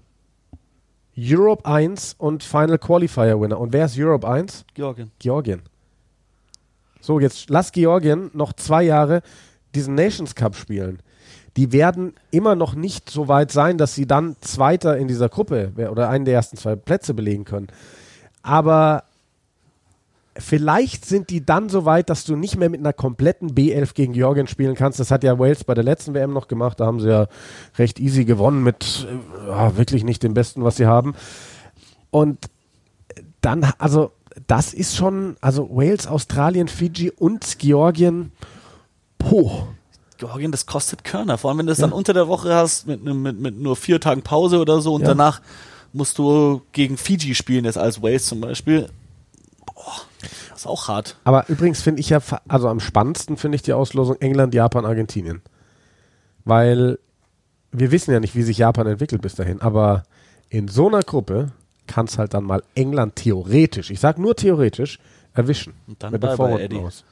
Europe 1 und Final Qualifier Winner. Und wer ist Europe 1? Georgien. Georgien. So, jetzt lass Georgien noch zwei Jahre diesen Nations Cup spielen die werden immer noch nicht so weit sein, dass sie dann Zweiter in dieser Gruppe oder einen der ersten zwei Plätze belegen können. Aber vielleicht sind die dann so weit, dass du nicht mehr mit einer kompletten B11 gegen Georgien spielen kannst. Das hat ja Wales bei der letzten WM noch gemacht. Da haben sie ja recht easy gewonnen mit äh, wirklich nicht dem Besten, was sie haben. Und dann, also das ist schon, also Wales, Australien, Fiji und Georgien, poh Georgien, das kostet Körner. Vor allem, wenn du es ja. dann unter der Woche hast, mit, mit, mit nur vier Tagen Pause oder so und ja. danach musst du gegen Fiji spielen, jetzt als Wales zum Beispiel. Boah, Das ist auch hart. Aber übrigens finde ich ja, also am spannendsten finde ich die Auslosung England, Japan, Argentinien. Weil wir wissen ja nicht, wie sich Japan entwickelt bis dahin, aber in so einer Gruppe kann es halt dann mal England theoretisch, ich sage nur theoretisch, erwischen. Und dann mit der Vorrunde aus.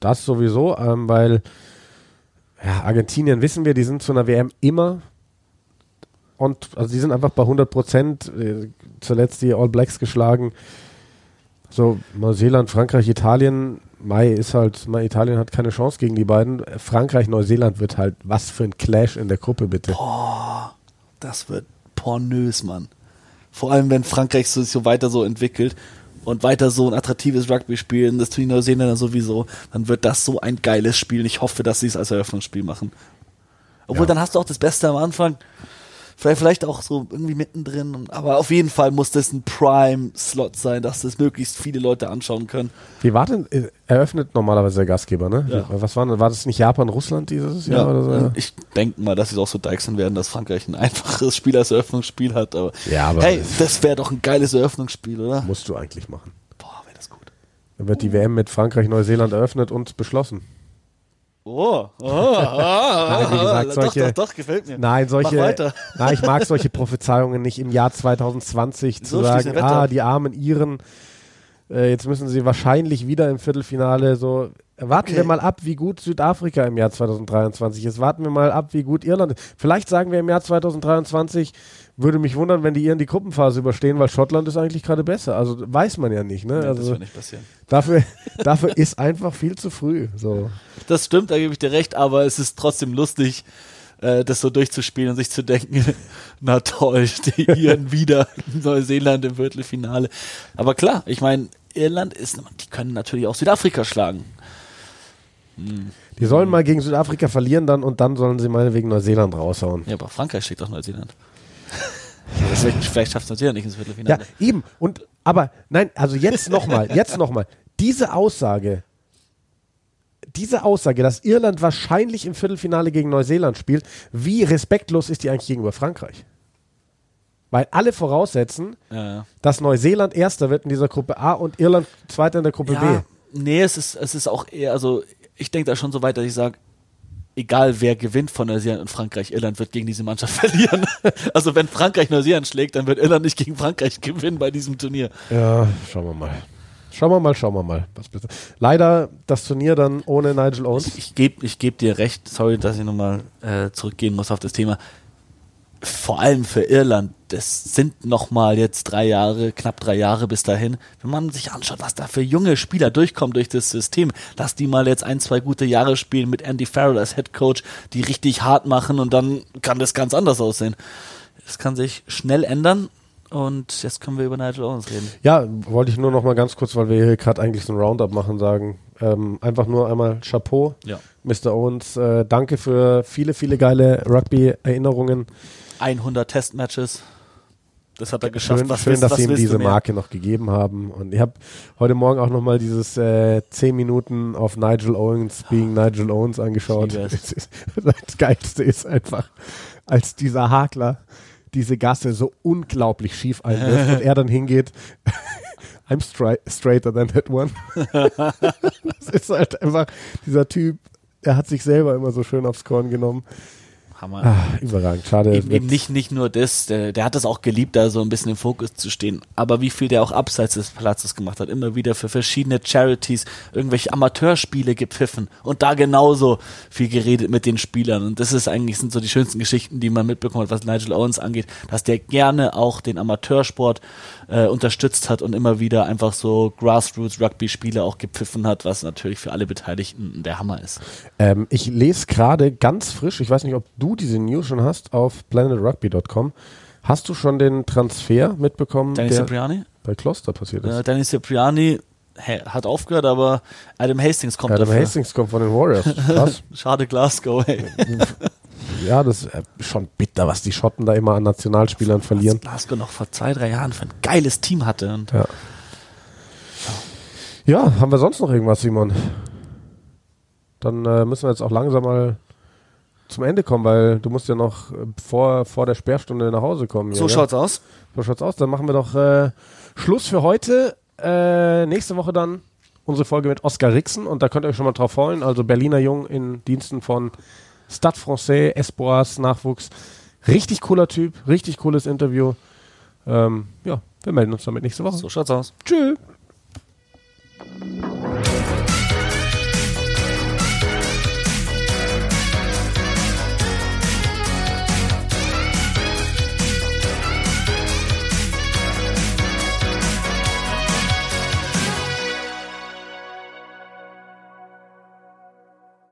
Das sowieso, ähm, weil ja, Argentinien wissen wir, die sind zu einer WM immer und also die sind einfach bei 100 Prozent. Äh, zuletzt die All Blacks geschlagen. So Neuseeland, Frankreich, Italien. Mai ist halt, Mai, Italien hat keine Chance gegen die beiden. Frankreich, Neuseeland wird halt was für ein Clash in der Gruppe bitte. Das wird pornös, Mann. Vor allem, wenn Frankreich sich so weiter so entwickelt und weiter so ein attraktives Rugby spielen, das tun die Neuseeländer sowieso, dann wird das so ein geiles Spiel. Ich hoffe, dass sie es als Eröffnungsspiel machen. Obwohl, Ja. dann hast du auch das Beste am Anfang. Vielleicht, vielleicht auch so irgendwie mittendrin. Und, aber auf jeden Fall muss das ein Prime-Slot sein, dass das möglichst viele Leute anschauen können. Wie war denn, äh, eröffnet normalerweise der Gastgeber, ne? Ja. Was war war das nicht Japan, Russland dieses Jahr oder so? und Ich denke mal, dass sie es auch so deichseln werden, dass Frankreich ein einfaches Spiel als Eröffnungsspiel hat. Aber, Ja, aber- hey, das wäre doch ein geiles Eröffnungsspiel, oder? Musst du eigentlich machen. Boah, wäre das gut. Dann wird die WM mit Frankreich, Neuseeland eröffnet und beschlossen. Oh, oh, oh, Nein, wie gesagt, doch, solche- doch, doch, gefällt mir. Nein, solche. Nein, ich mag solche Prophezeiungen nicht im Jahr 2020 zu So, schließ sagen, ah, die armen Iren, äh, jetzt müssen sie wahrscheinlich wieder im Viertelfinale so. Warten Okay. wir mal ab, wie gut Südafrika im Jahr 2023 ist. Warten wir mal ab, wie gut Irland ist. Vielleicht sagen wir im Jahr 2023, würde mich wundern, wenn die Iren die Gruppenphase überstehen, weil Schottland ist eigentlich gerade besser. Also weiß man ja nicht. Ne? Das also wird nicht passieren. dafür, dafür ist einfach viel zu früh. So. Das stimmt, da gebe ich dir recht, aber es ist trotzdem lustig, äh, das so durchzuspielen und sich zu denken, na toll, die Iren wieder Neuseeland im Viertelfinale. Aber klar, ich meine, Irland ist, die können natürlich auch Südafrika schlagen. Die sollen mal gegen Südafrika verlieren dann und dann sollen sie meinetwegen Neuseeland raushauen. Ja, aber Frankreich schlägt doch Neuseeland. Deswegen, vielleicht schafft Neuseeland nicht ins Ja, Viertelfinale. eben. Und aber nein, also jetzt nochmal, jetzt nochmal. Diese Aussage, diese Aussage, dass Irland wahrscheinlich im Viertelfinale gegen Neuseeland spielt, wie respektlos ist die eigentlich gegenüber Frankreich? Weil alle voraussetzen, Ja, ja. dass Neuseeland Erster wird in dieser Gruppe A und Irland Zweiter in der Gruppe Ja, nee, es ist, es ist auch eher, also ich denke da schon so weit, dass ich sage, egal wer gewinnt von Neuseeland und Frankreich, Irland wird gegen diese Mannschaft verlieren. also wenn Frankreich Neuseeland schlägt, dann wird Irland nicht gegen Frankreich gewinnen bei diesem Turnier. Ja, schauen wir mal. Schauen wir mal, schauen wir mal. Was bitte. Leider das Turnier dann ohne Nigel Owens. Ich gebe ich geb dir recht, sorry, dass ich nochmal äh, zurückgehen muss auf das Thema. Vor allem für Irland, das sind nochmal jetzt drei Jahre, knapp drei Jahre bis dahin. Wenn man sich anschaut, was da für junge Spieler durchkommen durch das System, lass die mal jetzt ein, zwei gute Jahre spielen mit Andy Farrell als Head Coach, die richtig hart machen und dann kann das ganz anders aussehen. Das kann sich schnell ändern und jetzt können wir über Nigel Owens reden. Ja, wollte ich nur noch mal ganz kurz, weil wir hier gerade eigentlich so ein Roundup machen, sagen. Ähm, einfach nur einmal Chapeau, Ja. Mr. Owens. Äh, danke für viele, viele geile Rugby-Erinnerungen. 100 Testmatches. Das hat er geschafft. Schön, was schön willst- dass was sie ihm diese? Marke noch gegeben haben. Und ich habe heute Morgen auch noch mal dieses äh, 10 Minuten auf Nigel Owens being Nigel Owens angeschaut. Ist- Das Geilste ist einfach, als dieser Hakler diese Gasse so unglaublich schief einwirft und er dann hingeht, I'm stri straighter than that one. das ist halt einfach dieser Typ, er hat sich selber immer so schön aufs Korn genommen. Hammer. Ah, überragend, schade. Eben, eben nicht, nicht nur das, der, der hat es auch geliebt, da so ein bisschen im Fokus zu stehen. Aber wie viel der auch abseits des Platzes gemacht hat, immer wieder für verschiedene Charities irgendwelche Amateurspiele gepfiffen und da genauso viel geredet mit den Spielern. Und das ist eigentlich, sind so die schönsten Geschichten, die man mitbekommen hat, was Nigel Owens angeht, dass der gerne auch den Amateursport äh, unterstützt hat und immer wieder einfach so Grassroots-Rugby-Spiele auch gepfiffen hat, was natürlich für alle Beteiligten der Hammer ist. Ähm, ich lese gerade ganz frisch, ich weiß nicht, ob du diese News schon hast, auf planetrugby.com. Hast du schon den Transfer mitbekommen, Danny der Cipriani? bei Kloster passiert ist? Äh, Danny Cipriani hat aufgehört, aber Adam Hastings kommt Adam dafür. Hastings kommt von den Warriors. Krass. Schade Glasgow, ey. ja, das ist äh, schon bitter, was die Schotten da immer an Nationalspielern verlieren. Was Glasgow noch vor zwei, drei Jahren für ein geiles Team hatte. Und Ja. ja, haben wir sonst noch irgendwas, Simon? Dann äh, müssen wir jetzt auch langsam mal zum Ende kommen, weil du musst ja noch äh, vor, vor der Sperrstunde nach Hause kommen. so ja? schaut's aus. So schaut's aus. Dann machen wir doch äh, Schluss für heute. äh, nächste Woche dann unsere Folge mit Oskar Rixen und da könnt ihr euch schon mal drauf freuen. Also Berliner Jung in Diensten von Stade Francais, Espoirs, Nachwuchs. Richtig cooler Typ, richtig cooles Interview. Ähm, ja, wir melden uns damit nächste Woche. So schaut's aus. Tschüss.